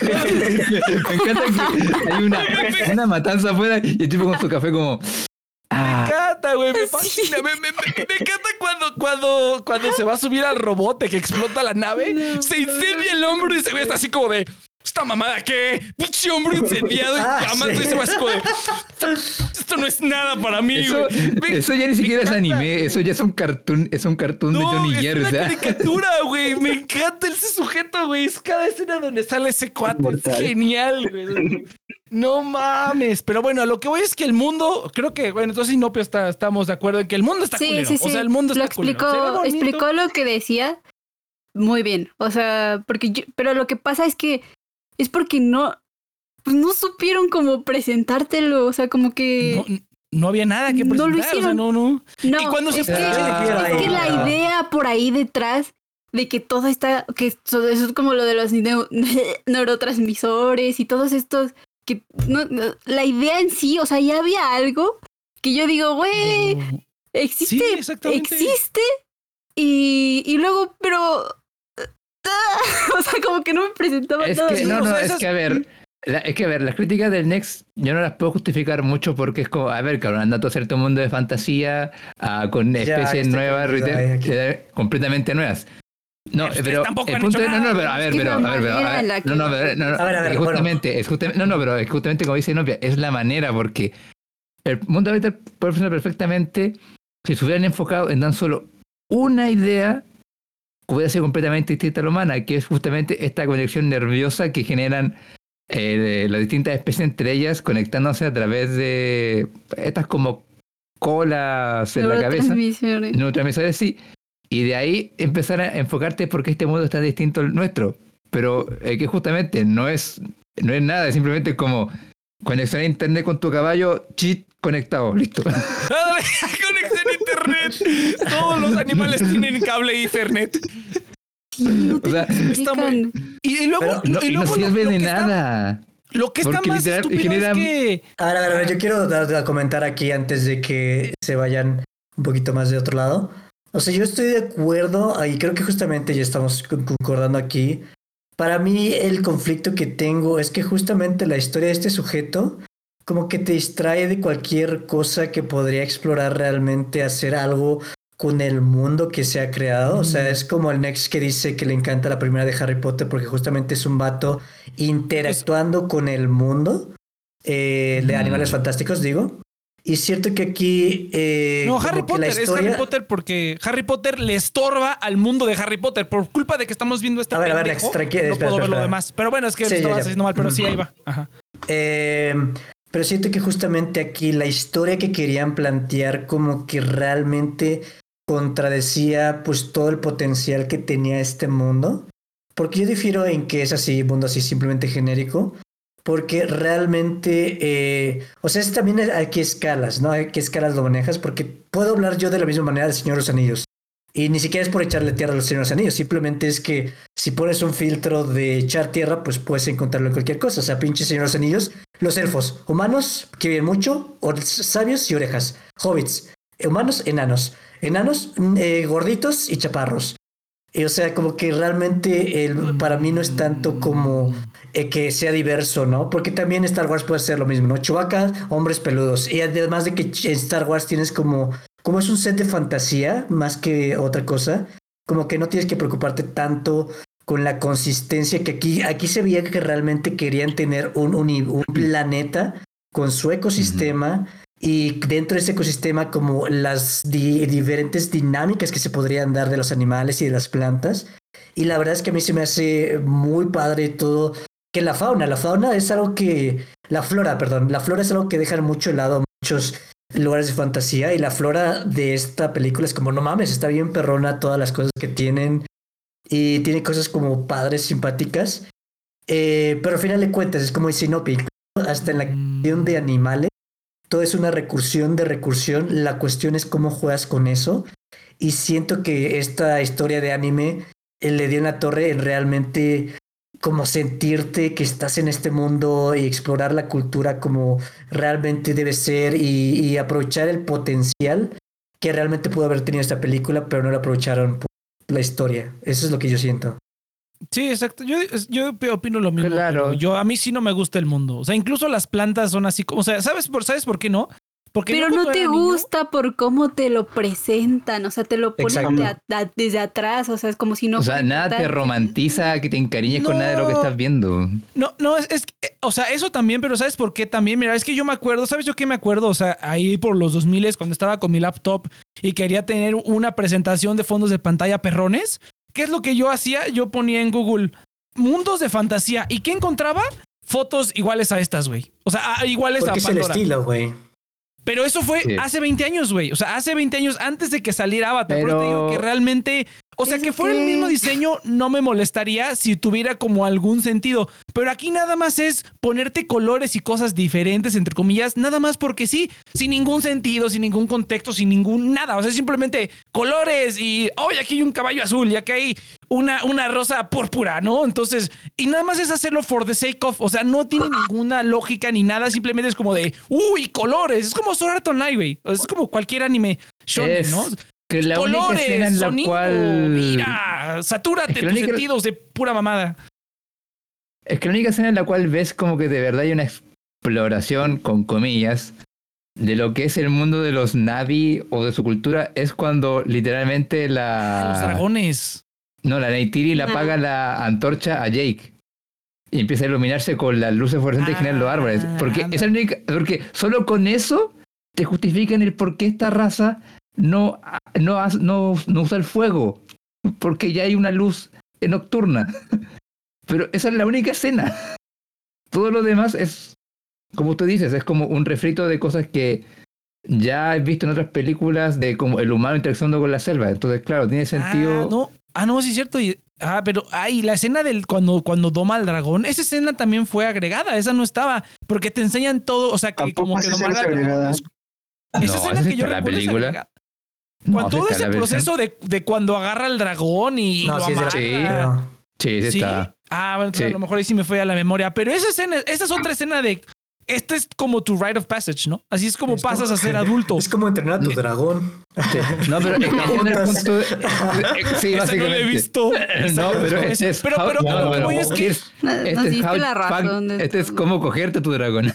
S1: me encanta que hay una, una matanza afuera y el tipo con su café como...
S5: Me encanta, güey, me fascina. Me, me, me, encanta cuando, cuando, cuando se va a subir al robot que explota la nave, no, se incendia el hombro y se ve está así como de. ¿Esta mamada qué? Pinche hombro incendiado y llamas y se va así como de. Esto no es nada para mí,
S1: eso,
S5: güey.
S1: Eso ya ni siquiera es anime, eso ya es un cartoon, es un cartoon
S5: no,
S1: de Johnny Jerry.
S5: Es
S1: una
S5: caricatura, güey. Me encanta ese sujeto, güey. Es cada escena donde sale ese cuate. Es genial, güey. No mames, pero bueno, a lo que voy es que el mundo, creo que, bueno, entonces Inopio está, estamos de acuerdo en que el mundo está
S3: sí,
S5: culero.
S3: Sí, sí.
S5: O sea, el mundo
S3: lo
S5: está
S3: explicó,
S5: culero.
S3: explicó lo que decía muy bien. O sea, porque yo, pero lo que pasa es que es porque no, pues no supieron cómo presentártelo. O sea, como que.
S5: No, no había nada que presentar.
S3: No lo hicieron.
S5: O sea, no, no.
S3: No,
S5: ¿Y cuando
S3: es,
S5: se
S3: que,
S2: Ah,
S3: es que la idea por ahí detrás de que todo está, que eso es como lo de los neu neurotransmisores y todos estos, que no, no, la idea en sí, o sea, ya había algo que yo digo, güey, existe,
S5: Sí,
S3: existe y, y luego, pero, o sea, como que no me presentaba
S1: Es
S3: nada.
S1: que, no,
S5: o
S1: no,
S5: sea,
S1: es
S5: esas-
S1: que a ver, la- es que a ver, las críticas del Next yo no las puedo justificar mucho porque es como, a ver, cabrón, andando a cierto mundo de fantasía ah, con
S2: Ya,
S1: especies
S2: estoy
S1: nuevas, completamente nuevas. No, pero
S5: tampoco
S1: el punto no, no, pero a ver, pero, a ver, pero, a ver, no, no, pero, no, no,
S2: A ver, a ver,
S1: es
S2: bueno.
S1: justamente, es justamente, no, no, pero es justamente como dice Novia, es la manera porque el mundo habitual puede funcionar perfectamente si se hubieran enfocado en tan solo una idea que hubiera sido completamente distinta a la humana, que es justamente esta conexión nerviosa que generan eh, las distintas especies entre ellas conectándose a través de estas como colas en la cabeza,
S3: Neurotransmisores.
S1: neurotransmisores, sí, y de ahí empezar a enfocarte porque este mundo está distinto al nuestro, pero eh, que justamente no es, no es nada, es simplemente como conexión a internet con tu caballo, chit, conectado, listo.
S5: Conexión a internet. Todos los animales tienen cable
S3: no te
S1: O sea,
S5: está muy-. Y, y luego,
S1: No,
S5: y
S1: no
S5: luego lo-
S1: sirve
S5: lo
S1: de nada.
S5: Lo que está
S1: Porque
S5: más
S1: literal
S5: estúpido
S1: genera-
S5: es que
S2: A ver, a ver, a ver, yo quiero dar- dar- comentar aquí antes de que se vayan un poquito más de otro lado. O sea, yo estoy de acuerdo y creo que justamente ya estamos con- concordando aquí. Para mí el conflicto que tengo es que justamente la historia de este sujeto como que te distrae de cualquier cosa que podría explorar realmente, hacer algo con el mundo que se ha creado. O sea, es como el Next que dice que le encanta la primera de Harry Potter porque justamente es un vato interactuando con el mundo eh, de
S1: Mm.
S2: animales fantásticos, digo. Y es cierto que aquí... eh,
S5: no Harry
S2: que
S5: Potter es Harry Potter porque Harry Potter le estorba al mundo de Harry Potter por culpa de que estamos viendo este
S2: A ver, a ver,
S5: pendejo,
S2: tranqui-
S5: no
S2: espera,
S5: puedo ver
S2: espera,
S5: lo demás pero bueno es que
S2: Sí, ya.
S5: haciendo mal pero sí ahí va Ajá.
S2: Eh, pero siento que justamente aquí la historia que querían plantear como que realmente contradecía pues todo el potencial que tenía este mundo. Porque yo difiero en que es así, mundo así simplemente genérico. Porque realmente, eh, o sea, también hay que escalas, ¿no? Hay que escalas lo manejas, porque puedo hablar yo de la misma manera del Señor de los Anillos. Y ni siquiera es por echarle tierra a los Señor de los Anillos, simplemente es que si pones un filtro de echar tierra, pues puedes encontrarlo en cualquier cosa. O sea, pinche Señor de los Anillos, los elfos, humanos que viven mucho, sabios y orejas, hobbits, humanos, enanos, enanos, mm, eh, gorditos y chaparros. Y, o sea, como que realmente el, para mí no es tanto como eh, que sea diverso, ¿no? Porque también Star Wars puede ser lo mismo, ¿no? Chewbacca, hombres peludos. Y además de que en Star Wars tienes como, como es un set de fantasía más que otra cosa, como que no tienes que preocuparte tanto con la consistencia que aquí, aquí se veía que realmente querían tener un, un, planeta con su ecosistema y dentro de ese ecosistema como las diferentes dinámicas que se podrían dar de los animales y de las plantas. Y la verdad es que a mí se me hace muy padre todo, que la fauna, la fauna es algo que, la flora, perdón, la flora es algo que dejan mucho lado muchos lugares de fantasía y la flora de esta película es como, no mames, está bien perrona todas las cosas que tienen y tiene cosas como padres, simpáticas. Eh, pero al final de cuentas es como dice Inopi, hasta en la cuestión de animales, todo es una recursión de recursión, la cuestión es cómo juegas con eso y siento que esta historia de anime eh, le dio en la torre en realmente como sentirte que estás en este mundo y explorar la cultura como realmente debe ser y, aprovechar el potencial que realmente pudo haber tenido esta película, pero no lo aprovecharon por la historia. Eso es lo que yo siento.
S5: Sí, exacto. Yo, yo opino lo mismo. Claro. Yo a mí sí no me gusta el mundo. O sea, incluso las plantas son así como, o sea, ¿sabes por, ¿sabes por qué no?
S3: Pero no te gusta por cómo te lo presentan, o sea, te lo ponen desde atrás, o sea, es como si no...
S1: O sea, nada te romantiza que te encariñes con nada de lo que estás viendo.
S5: No, no, es, es, o sea, eso también, pero ¿sabes por qué también? Mira, es que yo me acuerdo, ¿sabes yo qué me acuerdo? O sea, ahí por los 2000 cuando estaba con mi laptop y quería tener una presentación de fondos de pantalla perrones, ¿qué es lo que yo hacía? Yo ponía en Google mundos de fantasía y ¿qué encontraba? Fotos iguales a estas, güey. O sea, iguales
S2: Porque a
S5: Pandora.
S2: Es el estilo, güey.
S5: Pero eso fue hace 20 años, güey. O sea, hace 20 años antes de que saliera Avatar. Pero... te digo que realmente o sea, que fuera el mismo diseño no me molestaría si tuviera como algún sentido. Pero aquí nada más es ponerte colores y cosas diferentes, entre comillas, nada más porque sí, sin ningún sentido, sin ningún contexto, sin ningún nada. O sea, simplemente colores y, hoy aquí hay un caballo azul y aquí hay una, una rosa púrpura, ¿no? Entonces, y nada más es hacerlo for the sake of, o sea, no tiene ninguna lógica ni nada, simplemente es como de, uy, colores. Es como Sword Art Online, güey. Es como cualquier anime shonen, ¿no?
S1: Que la colores, única en la cual.
S5: Mira, satúrate tus sentidos de pura mamada.
S1: Es que la única escena en la cual ves como que de verdad hay una exploración, con comillas, de lo que es el mundo de los Navi o de su cultura es cuando literalmente la.
S5: Los dragones.
S1: No, la Neytiri le apaga la antorcha a Jake. Y empieza a iluminarse con las luces fluorescentes que los árboles. Porque, es la única, porque solo con eso te justifican el por qué esta raza no, no, no, no usa el fuego, porque ya hay una luz nocturna. Pero esa es la única escena. Todo lo demás es, como tú dices, es como un refrito de cosas que ya he visto en otras películas de como el humano interaccionando con la selva. Entonces, claro, tiene sentido.
S5: Ah, no, ah, no sí es cierto. ah, pero ay, la escena del cuando, cuando doma al dragón, esa escena también fue agregada, esa no estaba, porque te enseñan todo, o sea, que como que domar al dragón. Esa escena que yo
S1: la película.
S5: Cuando todo ese proceso de, de, cuando agarra el dragón y
S2: no,
S5: lo
S2: sí,
S5: amarra.
S1: Sí, sí, está.
S5: Ah, bueno, a lo mejor ahí sí me fue a la memoria. Pero esa escena, esa es otra escena de. Esta es como tu rite of passage, ¿no? Así es como pasas a ser adulto.
S2: Es como entrenar a tu dragón.
S1: No, pero en el punto.
S5: sí, básicamente. no lo he visto.
S1: No, pero este es.
S5: Pero, pero, no, pero, es que.
S1: Este es, la razón este es como cogerte tu dragón.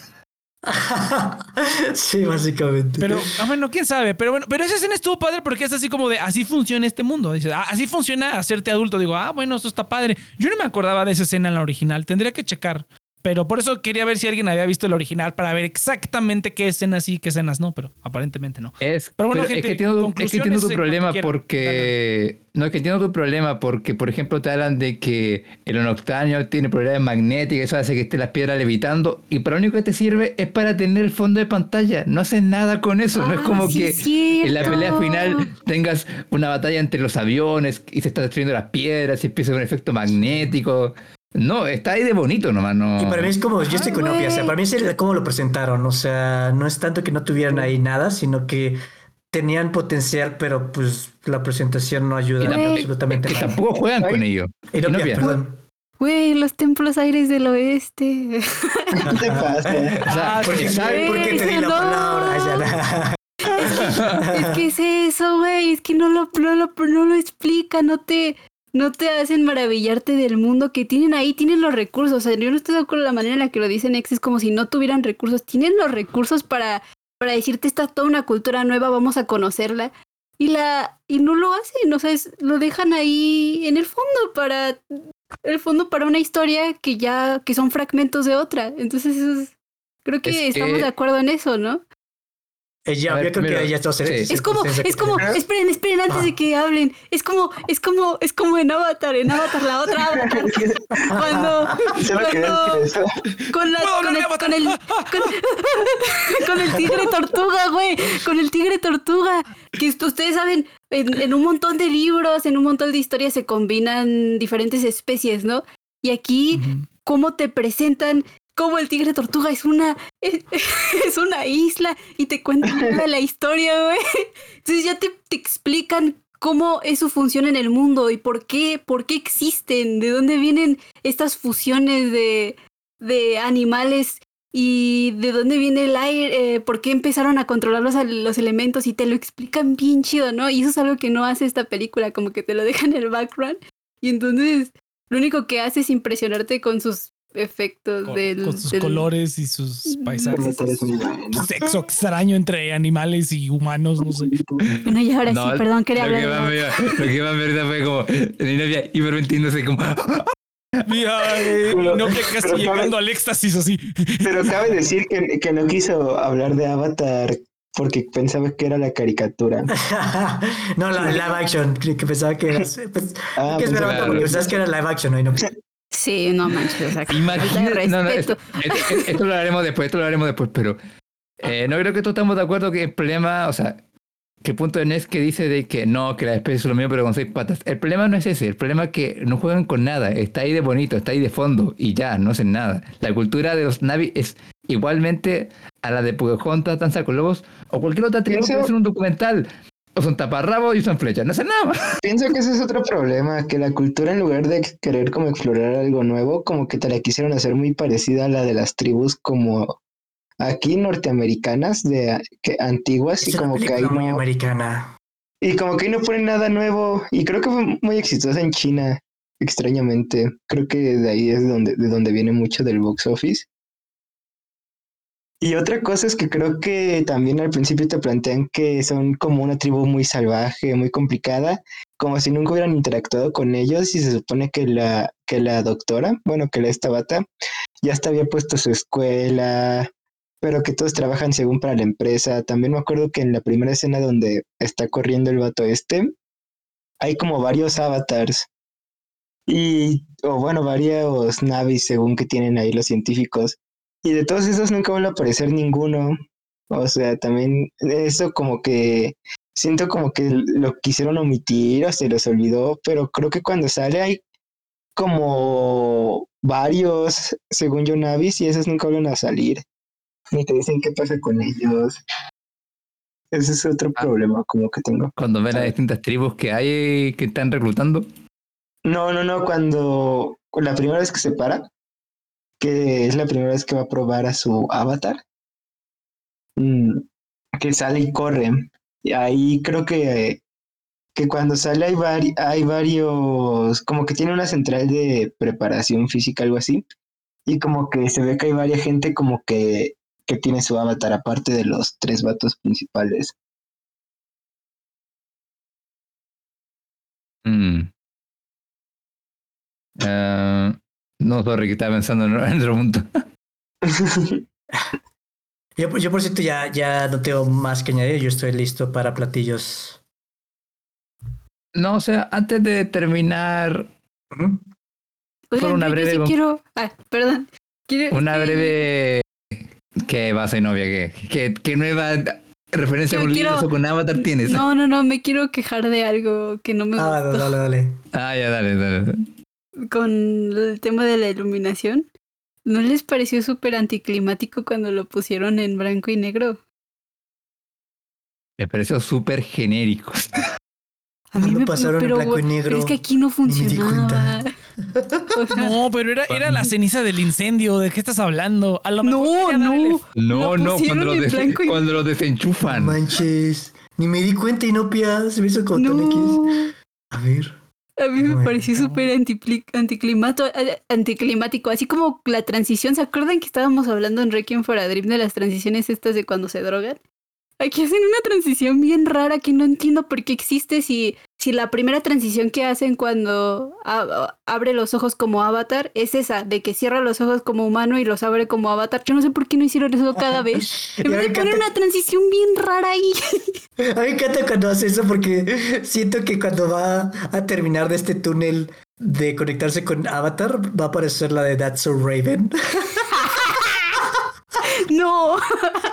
S2: sí, básicamente.
S5: Pero, ah, bueno, quién sabe. Pero bueno, pero esa escena estuvo padre porque es así como de así funciona este mundo. Dice, ah, así funciona hacerte adulto. Digo, ah, bueno, eso está padre. Yo no me acordaba de esa escena en la original. Tendría que checar. Pero por eso quería ver si alguien había visto el original para ver exactamente qué escenas sí, qué escenas no, pero aparentemente no.
S1: Es, pero bueno, gente, es que entiendo, tu problema porque. No, es que entiendo tu problema porque, por ejemplo, te hablan de que el onoctanio tiene problemas magnéticos, eso hace que esté las piedras levitando, y para lo único que te sirve es para tener el fondo de pantalla. No haces nada con eso. no es como
S3: ah,
S1: que en la pelea final tengas una batalla entre los aviones y se están destruyendo las piedras y empieza un efecto magnético. No, está ahí de bonito nomás, no.
S2: Y para mí es como, yo estoy con Opia, o sea, para mí es cómo lo presentaron, o sea, no es tanto que no tuvieran ahí nada, sino que tenían potencial, pero pues la presentación no ayuda absolutamente
S1: nada. Que tampoco juegan con ello.
S3: perdón. Güey, los templos aires del oeste.
S4: ¿Qué te pasa?
S2: O sea, porque, ¿Por qué te di la palabra?
S3: es que es eso, güey, es que no lo, no lo, no lo explica, no te no te hacen maravillarte del mundo que tienen ahí, tienen los recursos. O sea, yo no estoy de acuerdo con la manera en la que lo dicen ex, es como si no tuvieran recursos. Tienen los recursos para, para decirte, esta es toda una cultura nueva, vamos a conocerla. Y la y no lo hacen, o sea, lo dejan ahí en el fondo para el fondo para una historia que ya, que son fragmentos de otra. Entonces, eso es, creo que estamos de acuerdo en eso, ¿no?
S2: Ya, yo creo que ya está
S3: Es como, es como, esperen, esperen antes de que hablen. Es como, es como, es como en Avatar, en Avatar, la otra Avatar. cuando, cuando con la, con el, con el, con, el tigre tortuga, güey, con el tigre tortuga. Que ustedes saben, en, en un montón de libros, en un montón de historias se combinan diferentes especies, ¿no? Y aquí, cómo te presentan como el tigre tortuga es una es, una isla y te cuentan la historia, güey. Entonces ya te, te, explican cómo eso funciona en el mundo y por qué, por qué existen, de dónde vienen estas fusiones de, de animales y de dónde viene el aire, eh, por qué empezaron a controlar los, los, elementos y te lo explican bien chido, ¿no? Y eso es algo que no hace esta película, como que te lo dejan en el background y entonces lo único que hace es impresionarte con sus efectos
S5: con,
S3: del,
S5: con sus colores y sus paisajes. Sexo extraño entre animales y humanos, no sé.
S3: Bueno, y ahora sí, perdón, quería hablar.
S1: Lo que más me ahorita fue como mi novia hiperventiéndose como.
S5: Mira, eh, no que casi llegando al éxtasis así.
S4: Pero cabe decir que, que no quiso hablar de Avatar porque pensaba que era la caricatura.
S2: no, la live action, que pensaba que era. Pues, ah, que pues, claro. porque pensabas que era live action, ¿no?
S3: Sí, no manches.
S1: Imagínate. No, no, esto, esto, lo haremos después, esto lo haremos después, pero eh, no creo que todos estamos de acuerdo que el problema, o sea, que el punto de NES que dice de que no, que la especie es lo mismo pero con seis patas. El problema no es ese, el problema es que no juegan con nada, está ahí de bonito, está ahí de fondo y ya, no hacen nada. La cultura de los Navi es igualmente a la de Pocahontas, Danza con Lobos o cualquier otra tribu que hacer un documental son taparrabos y usan flechas, no hacen nada.
S4: Pienso que ese es otro problema, que la cultura en lugar de querer como explorar algo nuevo, como que te la quisieron hacer muy parecida a la de las tribus como aquí norteamericanas de que antiguas y como que ahí
S2: muy americana.
S4: Y como que ahí no ponen nada nuevo y creo que fue muy exitosa en China, extrañamente. Creo que de ahí es donde de donde viene mucho del box office. Y otra cosa es que creo que también al principio te plantean que son como una tribu muy salvaje, muy complicada, como si nunca hubieran interactuado con ellos y se supone que la, que la doctora, bueno, que la esta bata, ya hasta había puesto su escuela, pero que todos trabajan según para la empresa. También me acuerdo que en la primera escena donde está corriendo el vato este, hay como varios avatars. Y, o bueno, varios navis según que tienen ahí los científicos. Y de todos esos nunca vuelve a aparecer ninguno. O sea, también eso como que siento como que lo quisieron omitir o se les olvidó, pero creo que cuando sale hay como varios, según yo, Navis, y esos nunca vuelven a salir. Ni te dicen qué pasa con ellos. Ese es otro ah. problema como que tengo.
S1: Cuando ven las distintas tribus que hay que están reclutando.
S4: No, no, no, cuando la primera vez que se para, que es la primera vez que va a probar a su avatar, mm, que sale y corre. Y ahí creo que, que cuando sale hay, hay varios, como que tiene una central de preparación física, algo así, y como que se ve que hay varias gente como que, que tiene su avatar aparte de los tres vatos principales.
S1: Mm. Ah, no, sorry, que estaba pensando en otro punto.
S2: yo, yo, por cierto, ya, ya no tengo más que añadir. Yo estoy listo para platillos.
S1: No, o sea, antes de terminar.
S3: una breve. quiero. Ah, perdón.
S1: Una breve. ¿Qué va a ser novia? ¿Qué, qué, qué nueva referencia con libros o con Avatar tienes?
S3: No, no, no, me quiero quejar de algo que no me
S2: ah,
S3: gustó.
S2: dale, dale.
S1: Ah, ya, dale, dale
S3: con el tema de la iluminación, ¿no les pareció súper anticlimático cuando lo pusieron en blanco y negro?
S1: Me pareció súper genérico.
S2: A mí me pasaron en blanco y negro. Pero
S3: es que aquí no funcionaba.
S5: no, pero era, era la ceniza del incendio. ¿De qué estás hablando?
S3: A lo no, no.
S1: No, no, cuando lo, cuando lo desenchufan.
S2: Manches. Ni me di cuenta y no pias. Se me hizo con no. A ver.
S3: A mí me pareció súper anticlimático, así como la transición. ¿Se acuerdan que estábamos hablando en Requiem for a Dream de las transiciones estas de cuando se drogan? Aquí hacen una transición bien rara que no entiendo por qué existe si, si la primera transición que hacen cuando abre los ojos como avatar es esa, de que cierra los ojos como humano y los abre como avatar. Yo no sé por qué no hicieron eso cada vez. En vez de poner una transición bien rara ahí.
S2: A mí me encanta cuando hace eso porque siento que cuando va a terminar de este túnel de conectarse con Avatar va a aparecer la de That's So Raven.
S3: no.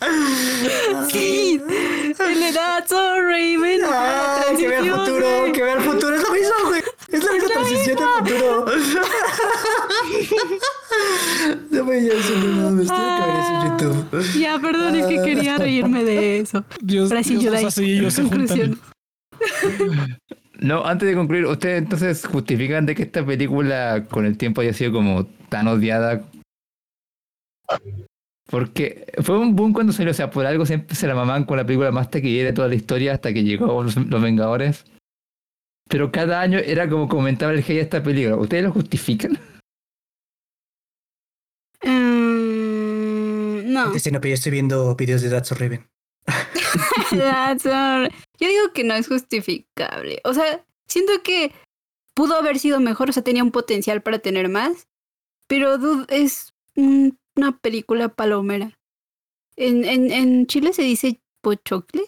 S3: Sí, le da So Raven.
S2: Ah, que vea el futuro, que vea el futuro. Es lo mismo, güey. Es la misma transición del futuro. no me eso, no me estoy en YouTube.
S3: Ya, perdón, es que quería reírme de eso.
S5: Dios, Dios Dios hace y ellos se juntan.
S1: No, antes de concluir, ¿ustedes entonces justifican de que esta película con el tiempo haya sido como tan odiada porque fue un boom cuando salió, o sea, por algo siempre se la mamaban con la película más taquillera de toda la historia hasta que llegó Los, Vengadores. Pero cada año era como comentaba el G de esta película. ¿Ustedes lo justifican?
S3: Mm, no.
S2: No, pero yo estoy viendo videos de That's Raven.
S3: Yo digo que no es justificable. O sea, siento que pudo haber sido mejor, o sea, tenía un potencial para tener más. Pero es un una película palomera. ¿En, en, en Chile se dice pochocle?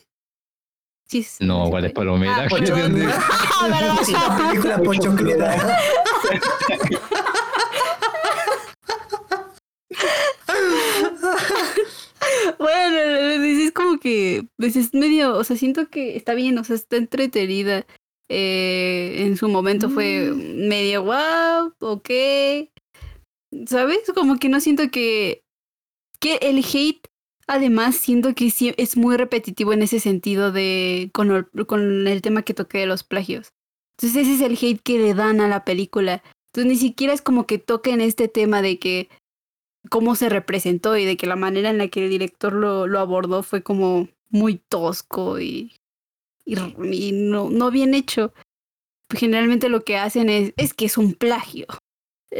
S1: Sí, no, ¿cuál es palomera?
S2: Ah, es una película pochoclera.
S3: bueno, es como que pues es medio, o sea, siento que está bien, o sea, está entretenida. Eh, en su momento fue mm. medio wow, ok. ¿Sabes? Como que no siento que. Que el hate, además, siento que sí es muy repetitivo en ese sentido de. Con el, con el tema que toqué de los plagios. Entonces, ese es el hate que le dan a la película. Entonces, ni siquiera es como que toquen este tema de que. cómo se representó y de que la manera en la que el director lo, lo abordó fue como muy tosco y. y, no, no bien hecho. Generalmente lo que hacen es, es que es un plagio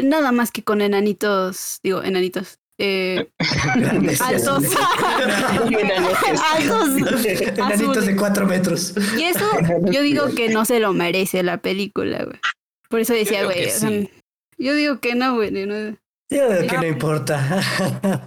S3: nada más que con enanitos, digo, enanitos. Eh, altos.
S2: altos. Enanitos de cuatro metros.
S3: Y eso yo digo que no se lo merece la película, güey. Por eso decía, güey. yo digo que no, güey. No,
S2: yo digo que no importa.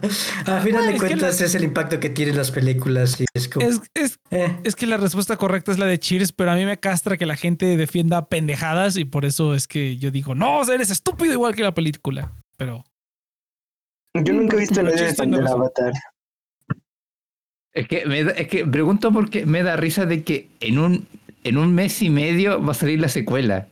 S2: A final de cuentas es el impacto que tienen las películas y es como...
S5: Eh. Es, que la respuesta correcta es la de Cheers, pero a mí me castra que la gente defienda pendejadas y por eso es que yo digo, no, eres estúpido igual que la película. Pero...
S4: Yo nunca he visto la de Avatar.
S1: Es que, me es que pregunto porque me da risa de que en un, en un mes y medio va a salir la secuela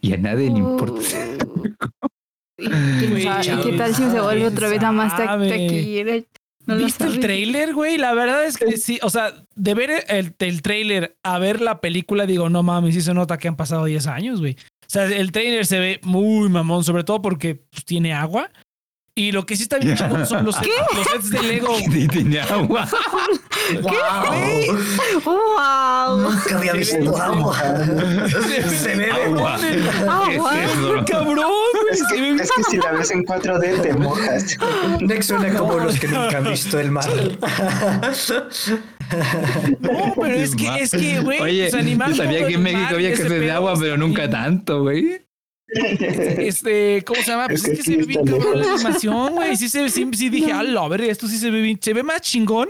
S1: y a nadie le importa.
S3: ¿Qué tal si se vuelve otra vez a más taquillera?
S5: ¿Viste el trailer, güey? La verdad es que sí. O sea, de ver el, el trailer a ver la película, digo, no mames, sí se nota que han pasado 10 años, güey. O sea, el trailer se ve muy mamón, sobre todo porque pues, tiene agua. Y lo que sí está bien chingón son los, los sets de Lego.
S1: Tiene agua.
S3: ¡Wow! ¡Wow!
S2: Nunca había visto agua.
S5: Se ve agua. ¡Agua! ¡Cabrón!
S4: Es que, es que si la ves en 4D te mojas.
S2: Next suena como los que nunca han visto el mar.
S5: No, pero es que, es que, güey,
S1: Oye, yo sabía que en México había que hacer de agua, pero nunca tanto, güey.
S5: Este, ¿cómo se llama? Pues es, que, se ve bien cabrón la animación, güey. Sí, sí, sí, dije, a ver, esto sí se ve bien, se ve más chingón.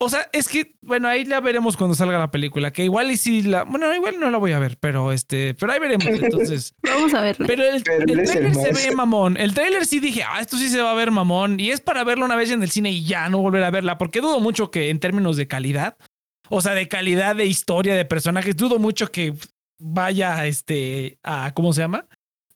S5: O sea, es que, bueno, ahí la veremos cuando salga la película, que igual y si la, bueno, igual no la voy a ver, pero este, pero ahí veremos, entonces.
S3: Vamos a verla.
S5: Pero el, trailer se ve mamón. El trailer sí dije, ah, esto sí se va a ver mamón. Y es para verlo una vez en el cine y ya no volver a verla, porque dudo mucho que en términos de calidad, o sea, de calidad de historia, de personajes, dudo mucho que vaya, este, a, ¿cómo se llama?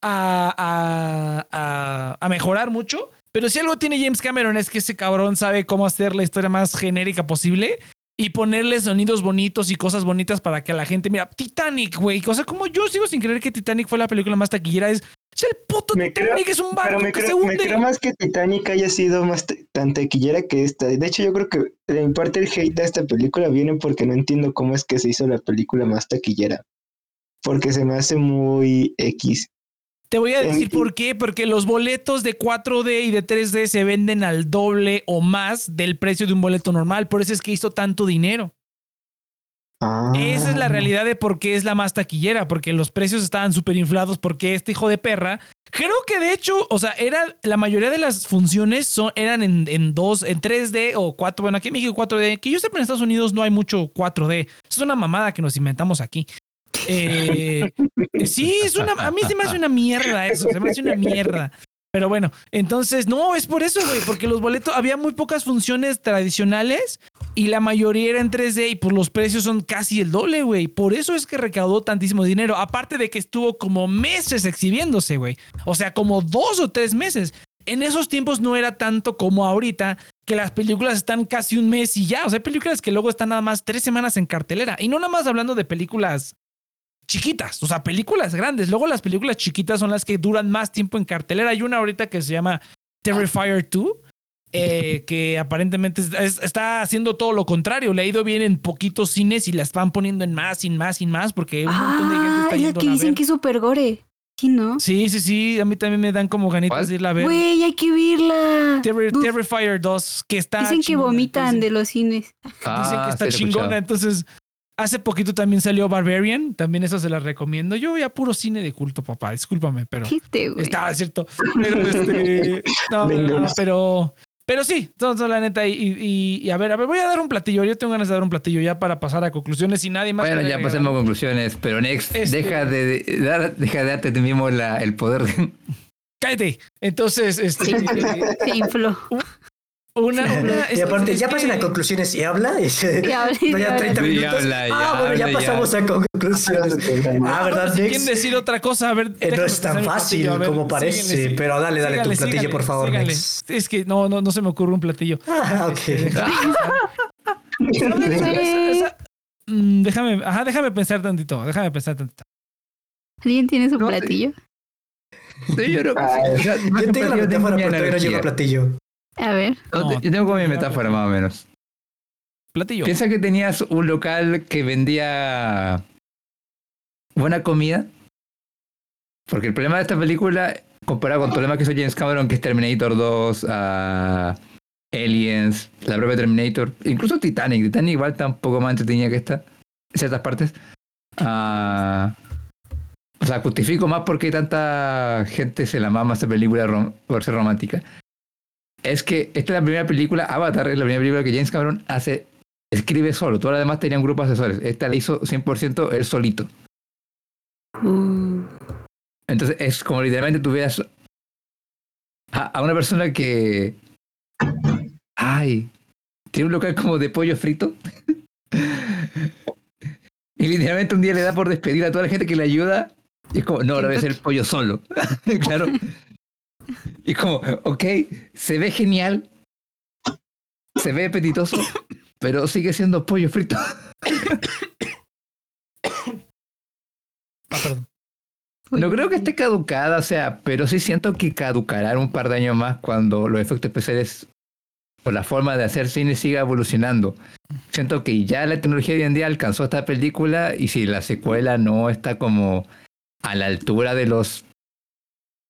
S5: A, a, a, mejorar mucho. Pero si algo tiene James Cameron es que ese cabrón sabe cómo hacer la historia más genérica posible y ponerle sonidos bonitos y cosas bonitas para que la gente mira Titanic, güey. O sea, como yo sigo sin creer que Titanic fue la película más taquillera, es, el puto Titanic, es un barco
S4: me
S5: que
S4: creo,
S5: se hunde.
S4: Me creo más que Titanic haya sido más tan taquillera que esta. De hecho, yo creo que en parte el hate de esta película viene porque no entiendo cómo es que se hizo la película más taquillera. Porque se me hace muy X.
S5: Te voy a decir por qué, porque los boletos de 4D y de 3D se venden al doble o más del precio de un boleto normal, por eso es que hizo tanto dinero. Esa es la ah. realidad de por qué es la más taquillera, porque los precios estaban súper inflados, porque este hijo de perra, creo que de hecho, o sea, era la mayoría de las funciones son, eran en, en dos, en 3D o 4, bueno, aquí en México 4D, que yo sepa en Estados Unidos no hay mucho 4D, es una mamada que nos inventamos aquí. Eh, sí, es una, a mí se me hace una mierda eso, se me hace una mierda. Pero bueno, entonces, no, es por eso, güey, porque los boletos, había muy pocas funciones tradicionales y la mayoría era en 3D y pues los precios son casi el doble, güey. Por eso es que recaudó tantísimo dinero. Aparte de que estuvo como meses exhibiéndose, güey. O sea, como dos o tres meses. En esos tiempos no era tanto como ahorita, que las películas están casi un mes y ya. O sea, hay películas que luego están nada más tres semanas en cartelera. Y no nada más hablando de películas chiquitas, o sea, películas grandes. Luego las películas chiquitas son las que duran más tiempo en cartelera. Hay una ahorita que se llama Terrifier 2, eh, que aparentemente está haciendo todo lo contrario. Le ha ido bien en poquitos cines y la están poniendo en más, sin más, sin más, porque un montón de gente está
S3: ah, yendo que dicen que es súper gore. Sí, ¿no?
S5: Sí, sí, sí. A mí también me dan como ganitas de irla a ver.
S3: Güey, hay que verla.
S5: Terrifier 2, que está.
S3: Dicen que vomitan de los cines.
S5: dicen que ah, está chingona. Entonces, Hace poquito también salió Barbarian, también eso se las recomiendo. Yo voy a puro cine de culto, papá, discúlpame, pero estaba cierto. Pero este, no, pero pero sí, todo, la neta, y, a ver, a ver, voy a dar un platillo. Yo tengo ganas de dar un platillo ya para pasar a conclusiones y nadie más.
S1: Bueno, ya pasemos a conclusiones, pero Next, este deja de, dar, deja de darte tú mismo la, el poder.
S5: Cállate. Entonces, este.
S3: Se infló.
S2: Una, y aparte, ya pasan a conclusiones y habla. Y se, habla, 30 minutos. ah, bueno, ya pasamos a conclusiones. Ah, ¿verdad,
S5: Si quieren decir otra cosa, a ver.
S2: Eh, no es tan fácil como parece, pero dale, dale tu platillo, por favor.
S5: Es que no, no, no se me ocurre un platillo.
S2: Ah, ok.
S5: Este, mm, déjame, ajá, déjame pensar tantito, déjame pensar tantito.
S3: ¿Alguien tiene su platillo?
S1: Sí, yo no.
S2: yo tengo la metáfora, pero todavía no llevo platillo.
S3: A ver.
S1: yo tengo como mi metáfora más o menos.
S5: Platillo.
S1: Piensa que tenías un local que vendía buena comida. Porque el problema de esta película, comparado con el problema que hizo James Cameron, que es Terminator 2, uh, Aliens, la propia Terminator, incluso Titanic. Titanic igual está un poco más entretenida que esta, en ciertas partes. Uh, o sea, justifico más porque tanta gente se la mama esta película por ser romántica es que esta es la primera película, Avatar es la primera película que James Cameron hace, escribe solo. Todas las demás tenían un grupo de asesores. Esta la hizo 100% él solito. Mm. Entonces es como literalmente tú veas a, una persona que... Ay, tiene un local como de pollo frito. y literalmente un día le da por despedir a toda la gente que le ayuda. Y es como, no, ahora voy a hacer el pollo solo. claro. Y como, ok, se ve genial, se ve apetitoso, pero sigue siendo pollo frito.
S5: Ah,
S1: no creo que esté caducada, o sea, pero sí siento que caducará un par de años más cuando los efectos especiales o la forma de hacer cine siga evolucionando. Siento que ya la tecnología hoy en día alcanzó esta película y si la secuela no está como a la altura de los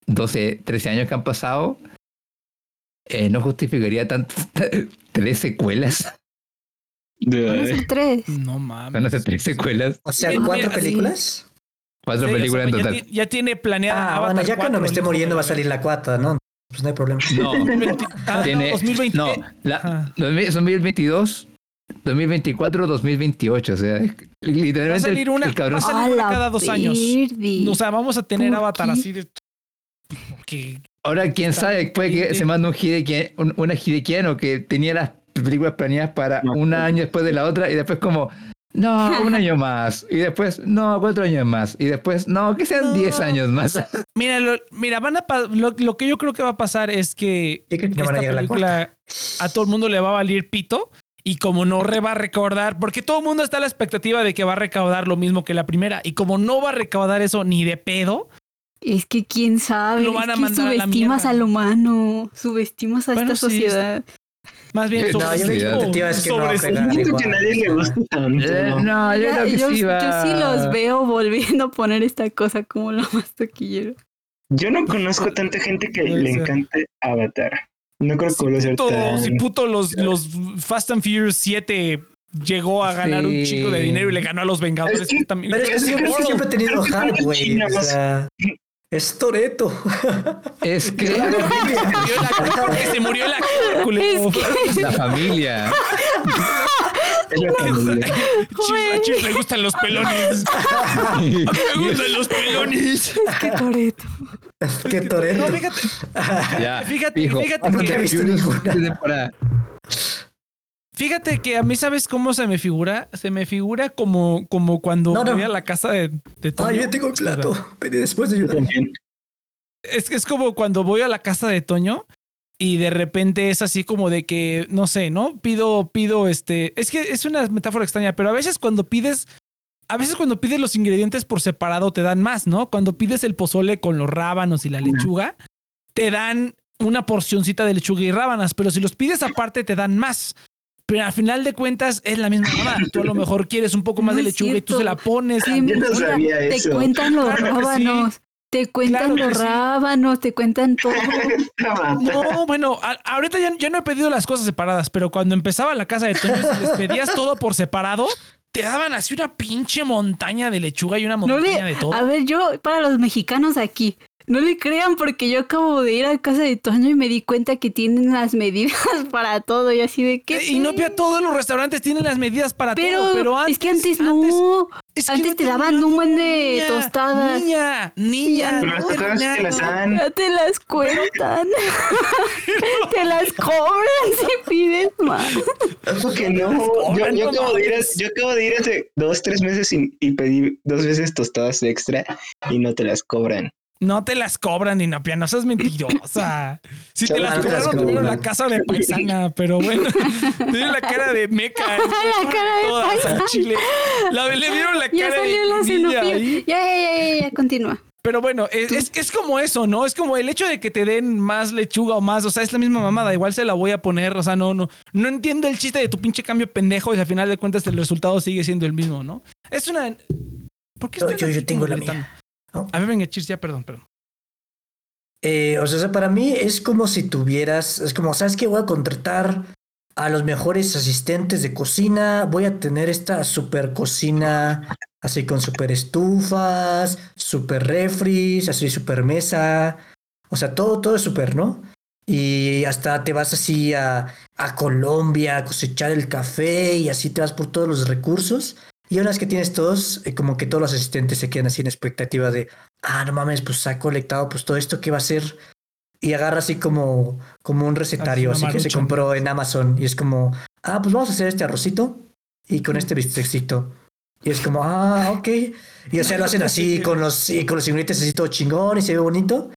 S1: 12, 13 años que han pasado, eh, no justificaría tanto tres secuelas.
S3: ¿De tres?
S5: No mames.
S1: Van a ser tres secuelas.
S2: O sea, ¿cuatro películas?
S1: Cuatro películas en total.
S5: Ya, tiene planeada.
S2: Ah, bueno, ya cuando me esté muriendo va a salir la cuarta, ¿no? Pues no hay problema.
S1: No, ah, tiene, 2020. No, la, 2022, 2024, 2028. O sea, literalmente. Va a
S5: salir una, el cabrón. Va a salir una cada dos años. O sea, vamos a tener Avatar así de
S1: Ahora, quién sabe, puede que se mande un una Hidekiano que tenía las películas planeadas para un año después de la otra y después como, no, un año más. Y después, no, cuatro años más. Y después, no, que sean diez años más.
S5: Mira, mira, van a lo, que yo creo que va a pasar es que, esta película a, todo el mundo le va a valer pito. Y como no re va a recaudar, porque todo el mundo está a la expectativa de que va a recaudar lo mismo que la primera, y como no va a recaudar eso ni de pedo,
S3: es que quién sabe. Lo van a mandar subestimas al humano, subestimas a esta sociedad.
S5: Más bien sobre no, yo
S2: es que no, que nadie le
S3: gusta tanto. No, yo, creo que sí va... yo sí los veo volviendo a poner esta cosa como lo más taquillero.
S4: Yo no conozco tanta gente que le encante Avatar. No creo que vuelva a ser tan...
S5: Si puto los, los Fast and Furious 7 llegó a ganar un chico de dinero y le ganó a los Vengadores.
S2: Es que, también. Pero es que, siempre, ha tenido hype, güey. O sea, es Toreto.
S1: Es que.
S5: se murió la es
S1: La familia.
S5: Chis, me gustan los pelones. me gustan los pelones.
S3: Es que Toreto.
S2: Es que Toreto.
S5: No, fíjate. Ya, fíjate, hijo, fíjate no que. Fíjate que a mí, ¿sabes cómo se me figura? Se me figura como, como cuando voy a la casa de, de
S2: Toño. Ay, yo tengo un plato. después de ayudar.
S5: Es que es como cuando voy a la casa de Toño y de repente es así como de que, no sé, ¿no? Pido, pido este. Es que es una metáfora extraña, pero a veces cuando pides. A veces cuando pides los ingredientes por separado te dan más, ¿no? Cuando pides el pozole con los rábanos y la lechuga, te dan una porcioncita de lechuga y rábanas, pero si los pides aparte te dan más pero al final de cuentas es la misma mamá. Tú a lo mejor quieres un poco más de lechuga y tú se la pones.
S3: Sí, te cuentan los rábanos. Te cuentan los rábanos, te cuentan todo.
S5: no, bueno, ahorita ya, no he pedido las cosas separadas, pero cuando empezaba la casa de Toño, si les pedías todo por separado, te daban así una pinche montaña de lechuga y una montaña de todo.
S3: A ver, yo, para los mexicanos aquí, no le crean porque yo acabo de ir a casa de Toño y me di cuenta que tienen las medidas para todo y así de que...
S5: Y no pia todos los restaurantes tienen las medidas para todo, pero antes...
S3: Es que antes no... antes, te daban un buen de tostadas.
S5: Niña, niña.
S4: Pero las tostadas te las dan.
S3: Ya te las cuentan. te las cobran si pides más.
S4: ¿Cómo que no? Yo, yo, acabo de ir, yo acabo de ir hace dos, tres meses y, y pedí dos veces tostadas extra y no te las cobran.
S5: No te las cobran, ni no seas mentirosa. Si te las cobraron, tuvieron la casa de paisana, pero bueno, tiene la cara de meca.
S3: la cara de paisana.
S5: Chile. La, le vieron la cara de niña ahí.
S3: Ya, ya, ya, ya, continúa.
S5: Pero bueno, es, es, como eso, ¿no? Es como el hecho de que te den más lechuga o más, o sea, es la misma mamada, igual se la voy a poner, o sea, no, no, no entiendo el chiste de tu pinche cambio pendejo y al final de cuentas el resultado sigue siendo el mismo, ¿no? Es una...
S2: ¿Por qué yo, yo, yo tengo la mía.
S5: A ver, venga, Cheers, ya, perdón, perdón.
S2: Eh, o sea, para mí es como si tuvieras, es como, ¿sabes qué? Voy a contratar a los mejores asistentes de cocina, voy a tener esta super cocina así con super estufas, super refris, así super mesa, o sea, todo, todo es super, ¿no? Y hasta te vas así a, a Colombia a cosechar el café y así te vas por todos los recursos. Y una vez que tienes todos, eh, como que todos los asistentes se quedan así en expectativa de, ah, no mames, pues ha colectado pues todo esto, ¿qué va a ser? Y agarra así como, como un recetario, así, que se compró en Amazon. Y es como, ah, pues vamos a hacer este arrocito y con este bistecito. Y es como, ah, ok. Y o sea, lo hacen así con los, y con los ingredientes así todo chingón y se ve bonito.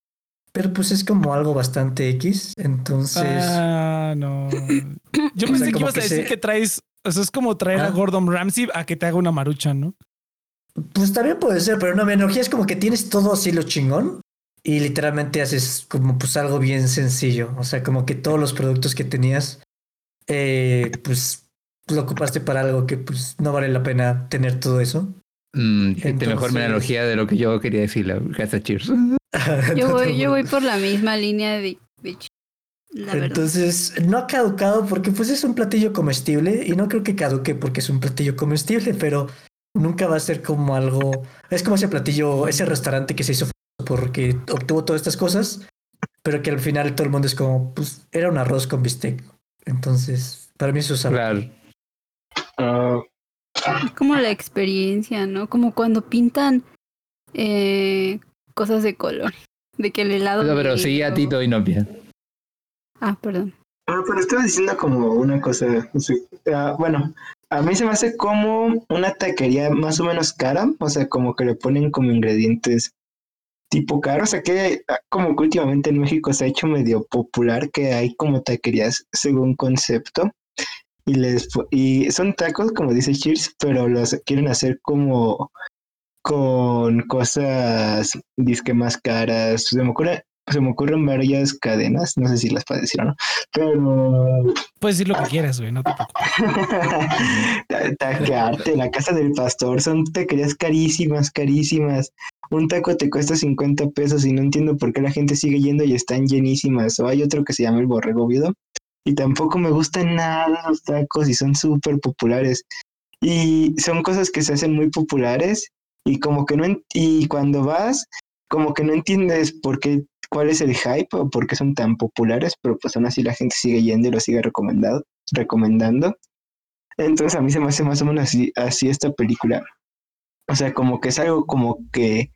S2: Pero pues es como algo bastante X. Entonces.
S5: Ah, no. Yo pensé que ibas a decir que traes eso es como traer a Gordon Ramsay a que te haga una marucha, ¿no?
S2: Pues también puede ser, pero no, mi energía es como que tienes todo así lo chingón y literalmente haces como pues algo bien sencillo. O sea, como que todos los productos que tenías, eh, pues lo ocupaste para algo que pues no vale la pena tener todo eso.
S1: Mm, mejor mi analogía de lo que yo quería decir, gracias, cheers.
S3: yo, voy, yo voy por la misma línea de, de
S2: entonces, no ha caducado porque pues es un platillo comestible y no creo que caduque porque es un platillo comestible, pero nunca va a ser como algo... Es como ese platillo, ese restaurante que se hizo porque obtuvo todas estas cosas, pero que al final todo el mundo es como, pues era un arroz con bistec. Entonces, para mí eso es algo. Claro.
S3: Es como la experiencia, ¿no? Como cuando pintan eh, cosas de color. De que el helado.
S1: No, pero sí a Tito y no.
S3: Ah, perdón.
S4: Ah, pero estaba diciendo como una cosa. Ah, bueno, a mí se me hace como una taquería más o menos cara, o sea, como que le ponen como ingredientes tipo caro, o sea que ah, como que últimamente en México se ha hecho medio popular que hay como taquerías según concepto y les y son tacos como dice Cheers, pero los quieren hacer como con cosas disque más caras. Se me ocurre se me ocurren varias cadenas, no sé si las puedes decir o no, pero...
S5: Puedes decir lo que quieras, güey, no te
S4: preocupes. Taquearte, la casa del pastor, son taquerías carísimas, carísimas. un taco te cuesta 50 pesos y no entiendo por qué la gente sigue yendo y están llenísimas. O hay otro que se llama el borrego viudo y tampoco me gustan nada los tacos y son súper populares. Y son cosas que se hacen muy populares y como que no, y cuando vas, como que no entiendes por qué, cuál es el hype o por qué son tan populares, pero pues aún así la gente sigue yendo y lo sigue recomendado, recomendando. Entonces a mí se me hace más o menos así, así esta película. O sea, como que es algo como que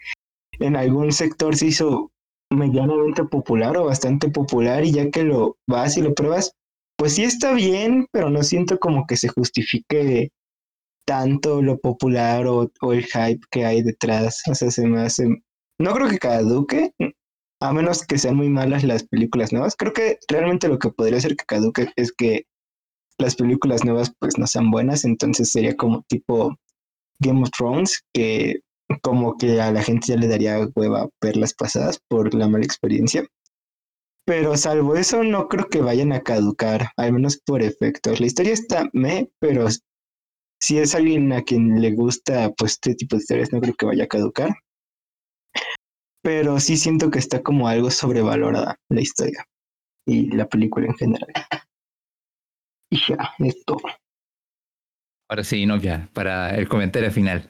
S4: en algún sector se hizo medianamente popular o bastante popular y ya que lo vas y lo pruebas, pues sí está bien, pero no siento como que se justifique tanto lo popular o, el hype que hay detrás. O sea, se me hace... No creo que caduque, a menos que sean muy malas las películas nuevas. Creo que realmente lo que podría ser que caduque es que las películas nuevas pues no sean buenas, entonces sería como tipo Game of Thrones, que como que a la gente ya le daría hueva ver las pasadas por la mala experiencia. Pero salvo eso, no creo que vayan a caducar, al menos por efectos. La historia está me, pero si es alguien a quien le gusta pues este tipo de historias, no creo que vaya a caducar. Pero sí siento que está como algo sobrevalorada la historia y la película en general. Y ya, es todo.
S1: Ahora sí, no, ya, para el comentario final.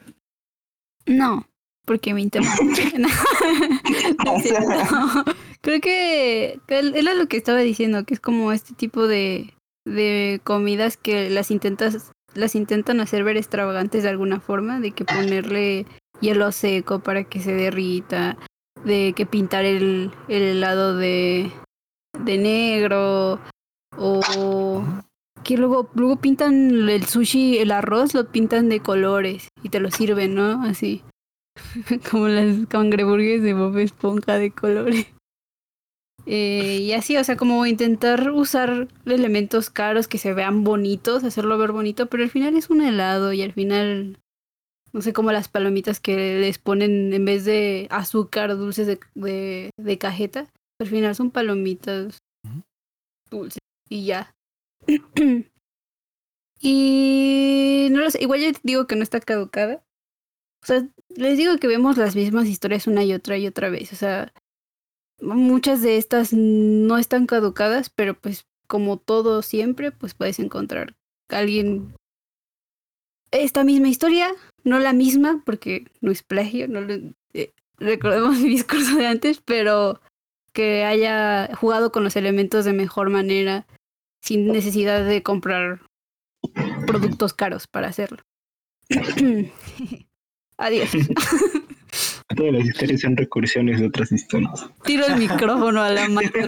S3: No, porque me interesa. Creo que era lo que estaba diciendo, que es como este tipo de, de comidas que las intentas las intentan hacer ver extravagantes de alguna forma, de que ponerle hielo seco para que se derrita, de que pintar el, el helado de, de negro, o que luego, luego pintan el sushi, el arroz, lo pintan de colores y te lo sirven, ¿no? Así. Como las cangreburgues de Bob Esponja de colores. Eh, y así, o sea, como intentar usar elementos caros que se vean bonitos, hacerlo ver bonito, pero al final es un helado y al final, no sé, como las palomitas que les ponen en vez de azúcar dulces de, de, de cajeta, al final son palomitas dulces y ya. y no lo sé, igual yo digo que no está caducada. O sea, les digo que vemos las mismas historias una y otra y otra vez. O sea, muchas de estas no están caducadas, pero pues como todo siempre, pues puedes encontrar alguien esta misma historia, no la misma, porque no es plagio, no eh, recordemos mi discurso de antes, pero que haya jugado con los elementos de mejor manera sin necesidad de comprar productos caros para hacerlo. Adiós.
S4: Todas las historias son recursiones de otras historias.
S3: Tiro el micrófono a la maestra.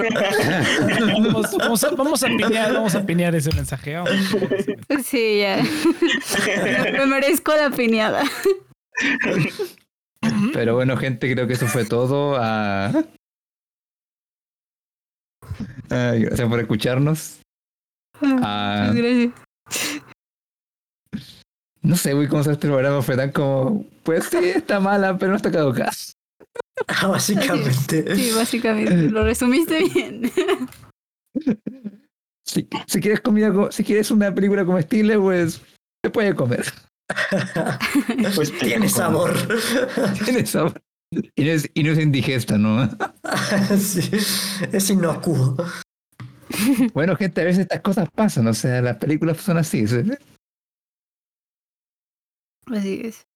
S5: vamos, vamos, a pinear, vamos a pinear ese mensaje.
S3: Sí, ya. Me merezco la piñada.
S1: Pero bueno, gente, creo que eso fue todo. Ah, gracias por escucharnos.
S3: Ah, gracias.
S1: No sé, güey, cómo se este programa fue tan como, pues sí, está mala, pero no está caducada.
S2: Ah, básicamente.
S3: Sí, básicamente. Lo resumiste bien.
S1: Si, si, quieres comida, si quieres una película comestible, pues se puede comer.
S2: pues tiene sabor.
S1: Tiene sabor. Y no es, y no es indigesta, ¿no?
S2: sí, es inocuo.
S1: Bueno, gente, a veces estas cosas pasan, o sea, las películas son así. ¿sí?
S3: Así es.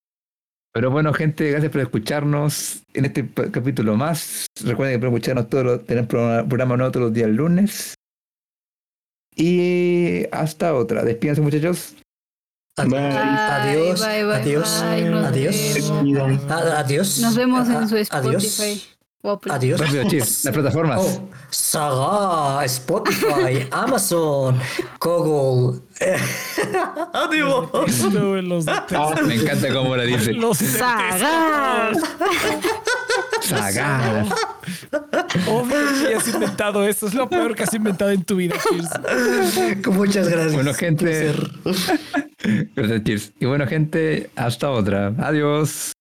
S1: Pero bueno, gente, gracias por escucharnos en este capítulo más. Recuerden que pueden escucharnos todos los, tener programa nuevo todos los días lunes. Y hasta otra. Despídense, muchachos.
S2: Adiós. adiós. adiós. Adiós.
S3: Nos vemos en su Spotify.
S2: Adiós.
S1: las plataformas. Oh,
S2: Saga, Spotify, Amazon, Google. Adiós.
S1: me encanta cómo la dice.
S5: Los
S3: Saga.
S1: Saga.
S5: Obvio que has inventado esto. Es lo peor que has inventado en tu vida,
S2: Muchas gracias.
S1: Bueno, gente. Gracias, Cheers. Y bueno, gente, hasta otra. Adiós.